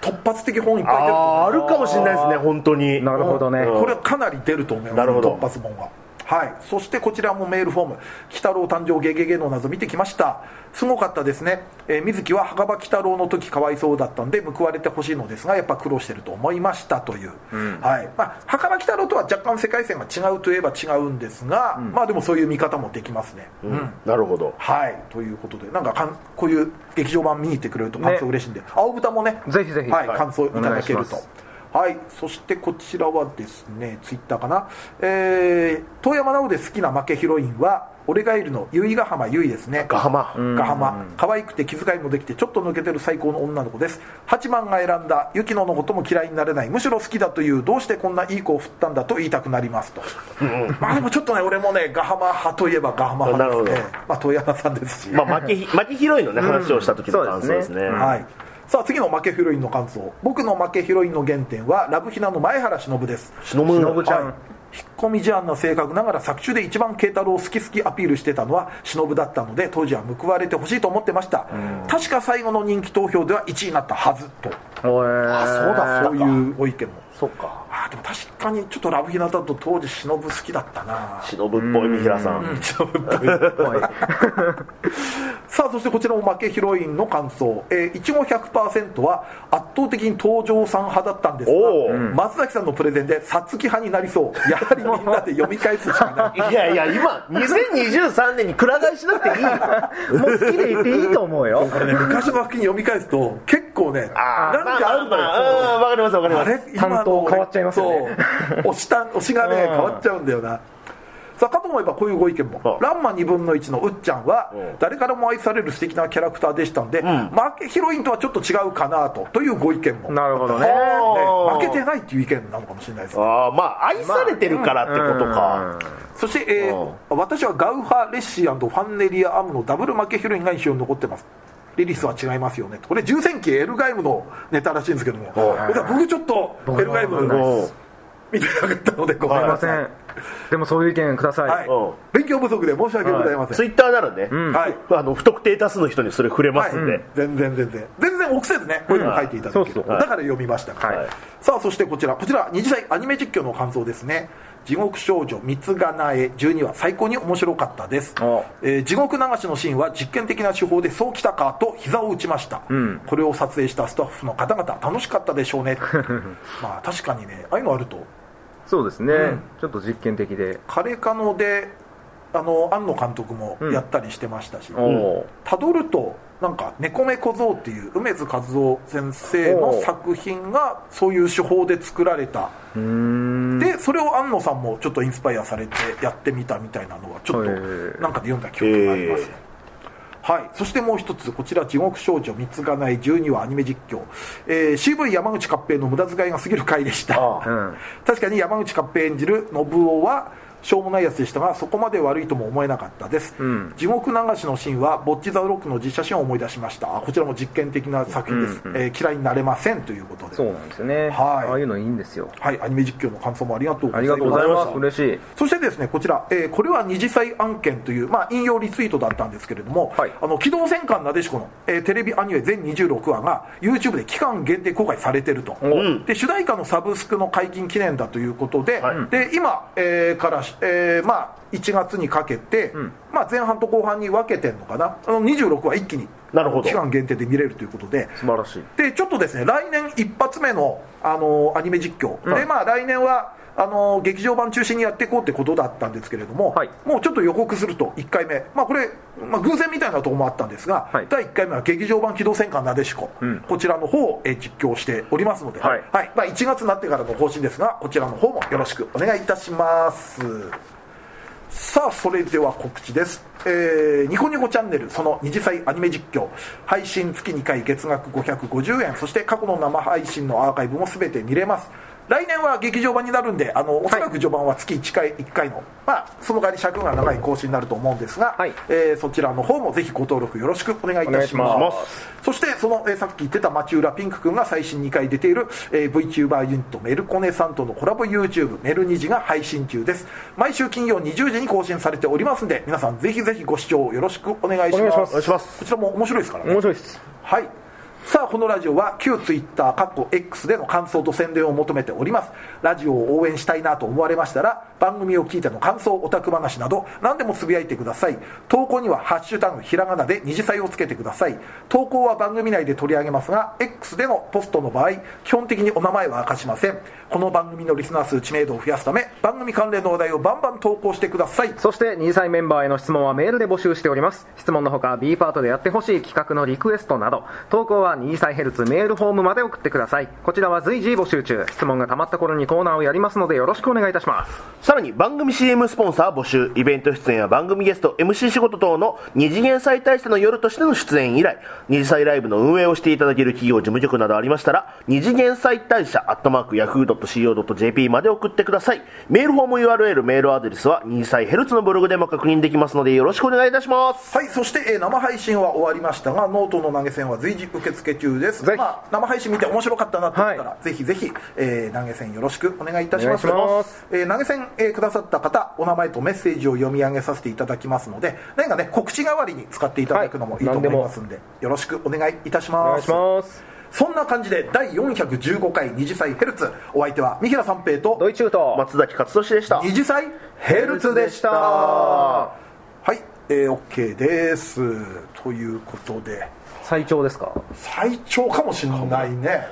突発的本いっぱい出ると思う。あるかもしれないですね本当に。なるほどね、うんこれはかなり出ると思います突発本ははい、そしてこちらもメールフォーム「鬼太郎誕生ゲゲゲ」の謎見てきました。すごかったですね、えー水木は墓場鬼太郎の時かわいそうだったんで報われてほしいのですがやっぱ苦労してると思いましたという、はい。まあ、墓場鬼太郎とは若干世界線が違うといえば違うんですが、まあでもそういう見方もできますね、うん。なるほど。はい。ということでなんかかんこういう劇場版見に行ってくれると感想嬉しいんで、青豚もねぜひぜひ。はい、はい感想いただけるとはいそしてこちらはですねツイッターかな？えー、遠山直で好きな負けヒロインは俺がいるの由比ヶ浜由比ですね。ガハマヶ浜。可愛くて気遣いもできてちょっと抜けてる最高の女の子です。八幡が選んだ雪乃のことも嫌いになれないむしろ好きだというどうしてこんないい子を振ったんだと言いたくなりますと、まあでもちょっとね俺もねヶ浜派といえばヶ浜派ですねまあ遠山さんですし、まあ負けひ負けヒロインのね話をした時の感想ですね。はいさあ次の負けヒロインの感想。僕の負けヒロインの原点はラブヒナの前原忍です。忍。ちゃん。はい。引っ込み思案な性格ながら作中で一番慶太郎を好き好きアピールしてたのは忍だったので当時は報われてほしいと思ってました。確か最後の人気投票では1位になったはずと。あそうだそういうご意見も。そっかあでも確かにちょっとラブヒナだと当時忍好きだったな。忍ぶっぽい三平さん。忍っぽい。さあそしてこちらも負けヒロインの感想、えー、いちご100%は圧倒的に東條さん派だったんですが松崎さんのプレゼンでさつき派になりそう。やはりみんなで読み返すしかない。いやいや今2023年にくら替えしなくていい もう好きで言っていいと思うよ。これね昔の作品読み返すと結構ねなんかあるのよ、まあまあまあうんわかりますわかります。あれ今の担当変わっちゃいますよね。そう。推した推しがねうん。変わっちゃうんだよな。さあかと思えばこういうご意見も。う。ん「ランマ2分の1」のうっちゃんはうん。誰からも愛される素敵なキャラクターでしたんで、負けヒロインとはちょっと違うかなとというご意見も。なるほどね。ね負けてないっていう意見なのかもしれないですああまあ愛されてるからってことか。そして、えー私はガウハ・レッシーファンネリア・アムのダブル負けヒロインが印象に残ってますリリスは違いますよね。これ重戦記エルガイムのネタらしいんですけども。僕ちょっとエルガイムうん見てなかったのでごめんなさい、でもそういう意見ください、はい。うん。勉強不足で申し訳ございません、ツイッターならね、はい。あの不特定多数の人にそれ触れますんで、はい。全然全然。全然臆せずねこういうのも書いていただける、だから読みましたから、はい。さあそしてこちら。こちら二次祭アニメ実況の感想ですね。地獄少女三つがなえ12話最高に面白かったです。お、えー地獄流しのシーンは実験的な手法でそうきたかと膝を打ちました、ん。これを撮影したスタッフの方々楽しかったでしょうね。まあ確かにねああいうのあるとそうですね、うん。ちょっと実験的で。カレカノであの庵野監督もやったりしてましたし、たどるとなんか「猫目小僧」っていう梅津和夫先生の作品がそういう手法で作られた。でそれを庵野さんもちょっとインスパイアされてやってみたみたいなのはちょっとなんかで読んだ記憶がありますね、はい、そしてもう一つこちら「地獄少女三つがない12話アニメ実況」えー CV 山口勝平の無駄遣いが過ぎる回でした。あ。うん。確かに山口勝平演じる信夫はしょうもないやつでしたがそこまで悪いとも思えなかったです、ん。地獄流しのシーンは「ボッチ・ザ・ロック」の実写シーンを思い出しました。あこちらも実験的な作品です、えー嫌いになれませんということで。そうなんですよね、はい。ああいうのいいんですよ。はい。アニメ実況の感想もありがとうござありいますがとうございます。嬉しい。そしてですねこちら、えーこれは二次祭案件という、まあ、引用リツイートだったんですけれども、はい。あの機動戦艦なでしこの、えーテレビアニメ全26話が YouTube で期間限定公開されてると、んで主題歌のサブスクの解禁記念だということで,、はい。で今、えーから、えーまあ、1月にかけて、まあ、前半と後半に分けてるのかな。あの26話一気に期間限定で見れるということで。素晴らしい。でちょっとですね来年一発目の、あのアニメ実況、でまあ来年はあの劇場版中心にやっていこうってことだったんですけれども、はい。もうちょっと予告すると1回目。まあこれ、まあ、偶然みたいなところもあったんですが、はい。第1回目は劇場版機動戦艦なでしこ、ん。こちらの方を、えー実況しておりますので、はい。まあ、1月になってからの方針ですがこちらの方もよろしくお願いいたします。さあそれでは告知です、えーニコニコチャンネルその二次祭アニメ実況。配信月2回月額550円。そして過去の生配信のアーカイブも全て見れます来年は劇場版になるんであのおそらく序盤は月1回 ,1 回の、まあ、その代わり尺が長い更新になると思うんですが、はい。えーそちらの方もぜひご登録よろしくお願いいたします。そしてその、えーさっき言ってた町浦ピンク君が最新2回出ている、えー VTuber ユニットメルコネさんとのコラボ YouTube メルニジが配信中です。毎週金曜20時に更新されておりますんで皆さんぜひぜひご視聴よろしくお願いします。こちらも面白いですからね。面白いです。はいさあこのラジオは旧 Twitter かっこ X での感想と宣伝を求めております。ラジオを応援したいなと思われましたら番組を聞いての感想オタク話など何でもつぶやいてください。投稿には「ハッシュタグひらがな」で二次祭をつけてください。投稿は番組内で取り上げますが X でのポストの場合基本的にお名前は明かしません。この番組のリスナー数知名度を増やすため番組関連の話題をバンバン投稿してください。そして2歳メンバーへの質問はメールで募集しております。質問のほか B パートでやってほしい企画のリクエストなど投稿は2歳ヘルツメールフォームまで送ってください。こちらは随時募集中。質問がたまった頃にコーナーをやりますのでよろしくお願いいたします。さらに番組 CM スポンサー募集。イベント出演や番組ゲスト MC 仕事等の二次元再大社の夜としての出演以来二次祭ライブの運営をしていただける企業事務局などありましたら二次元再大社アットマーク Yahoo.co.jp まで送ってください。メールフォーム URL メールアドレスは二次妻ヘルツのブログでも確認できますのでよろしくお願いいたします。はいそして、えー生配信は終わりましたがノートの投げ銭は随時受付中です。ぜひ。まあ、生配信見て面白かったなと思ったら、はぜひぜひ、えー投げ銭よろしくお願いいたします。お願いします。えー投げ銭、えーくださった方お名前とメッセージを読み上げさせていただきますので何かね告知代わりに使っていただくのもいいと思いますんで,、よろしくお願いいたします。お願いします。そんな感じで第415回二次妻ヘルツお相手は三平三平とドイチューと松崎勝利でした。二次妻ヘルツでした。はい、えー、OK です。ということで。最長ですか？最長かもしれないね。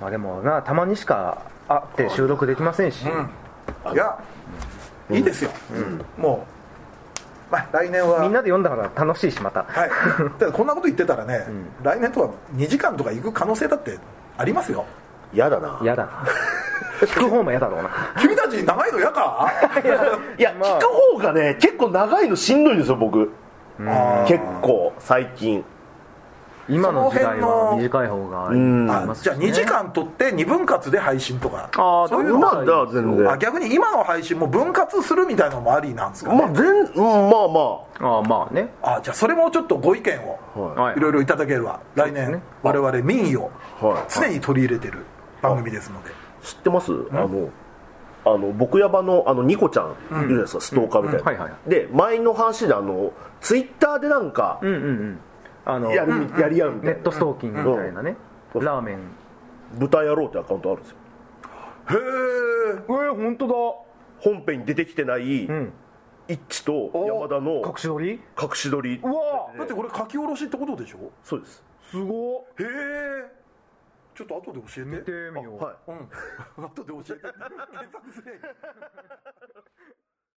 まあでもなたまにしか会って収録できませんし、いやいいですよ、もう、まあ、来年は。みんなで読んだから楽しいしまた。はい。だからこんなこと言ってたらね、来年とは2時間とか行く可能性だってありますよ。嫌だな。嫌だ。な 聞く方も嫌だろうな。君たち長いの嫌か？いや、まあ。聞く方がね結構長いのしんどいんですよ僕。結構最近今の時代は短い方がいいじゃあ2時間撮って2分割で配信とか。あーそういうのま全然。あ逆に今の配信も分割するみたいなのもありなんですか？ね、まあ全うんまあまあ。あまあね。あじゃあそれもちょっとご意見をあはい。はい。いろいろいただければ来年、我々民意をはい。常に取り入れてる番組ですので、知ってます？あのあの僕やばのあのニコちゃん。いるじゃないですか、ストーカーみたいな、うん。はいはい。で前の話であのツイッターでなんかうんうんうんあのやる、やり合うみたいなネットストーキングみたいなね、うん。ラーメン。豚野郎ってアカウントあるんですよ。へええー、本当だ。本編に出てきてない、ん。イッチと山田の隠し撮り？隠し撮り。うわだってこれ書き下ろしってことでしょ？そうです。すごっ。へえちょっと後で教えて。見てみよう、はい。うん。後で教えて。検索すれ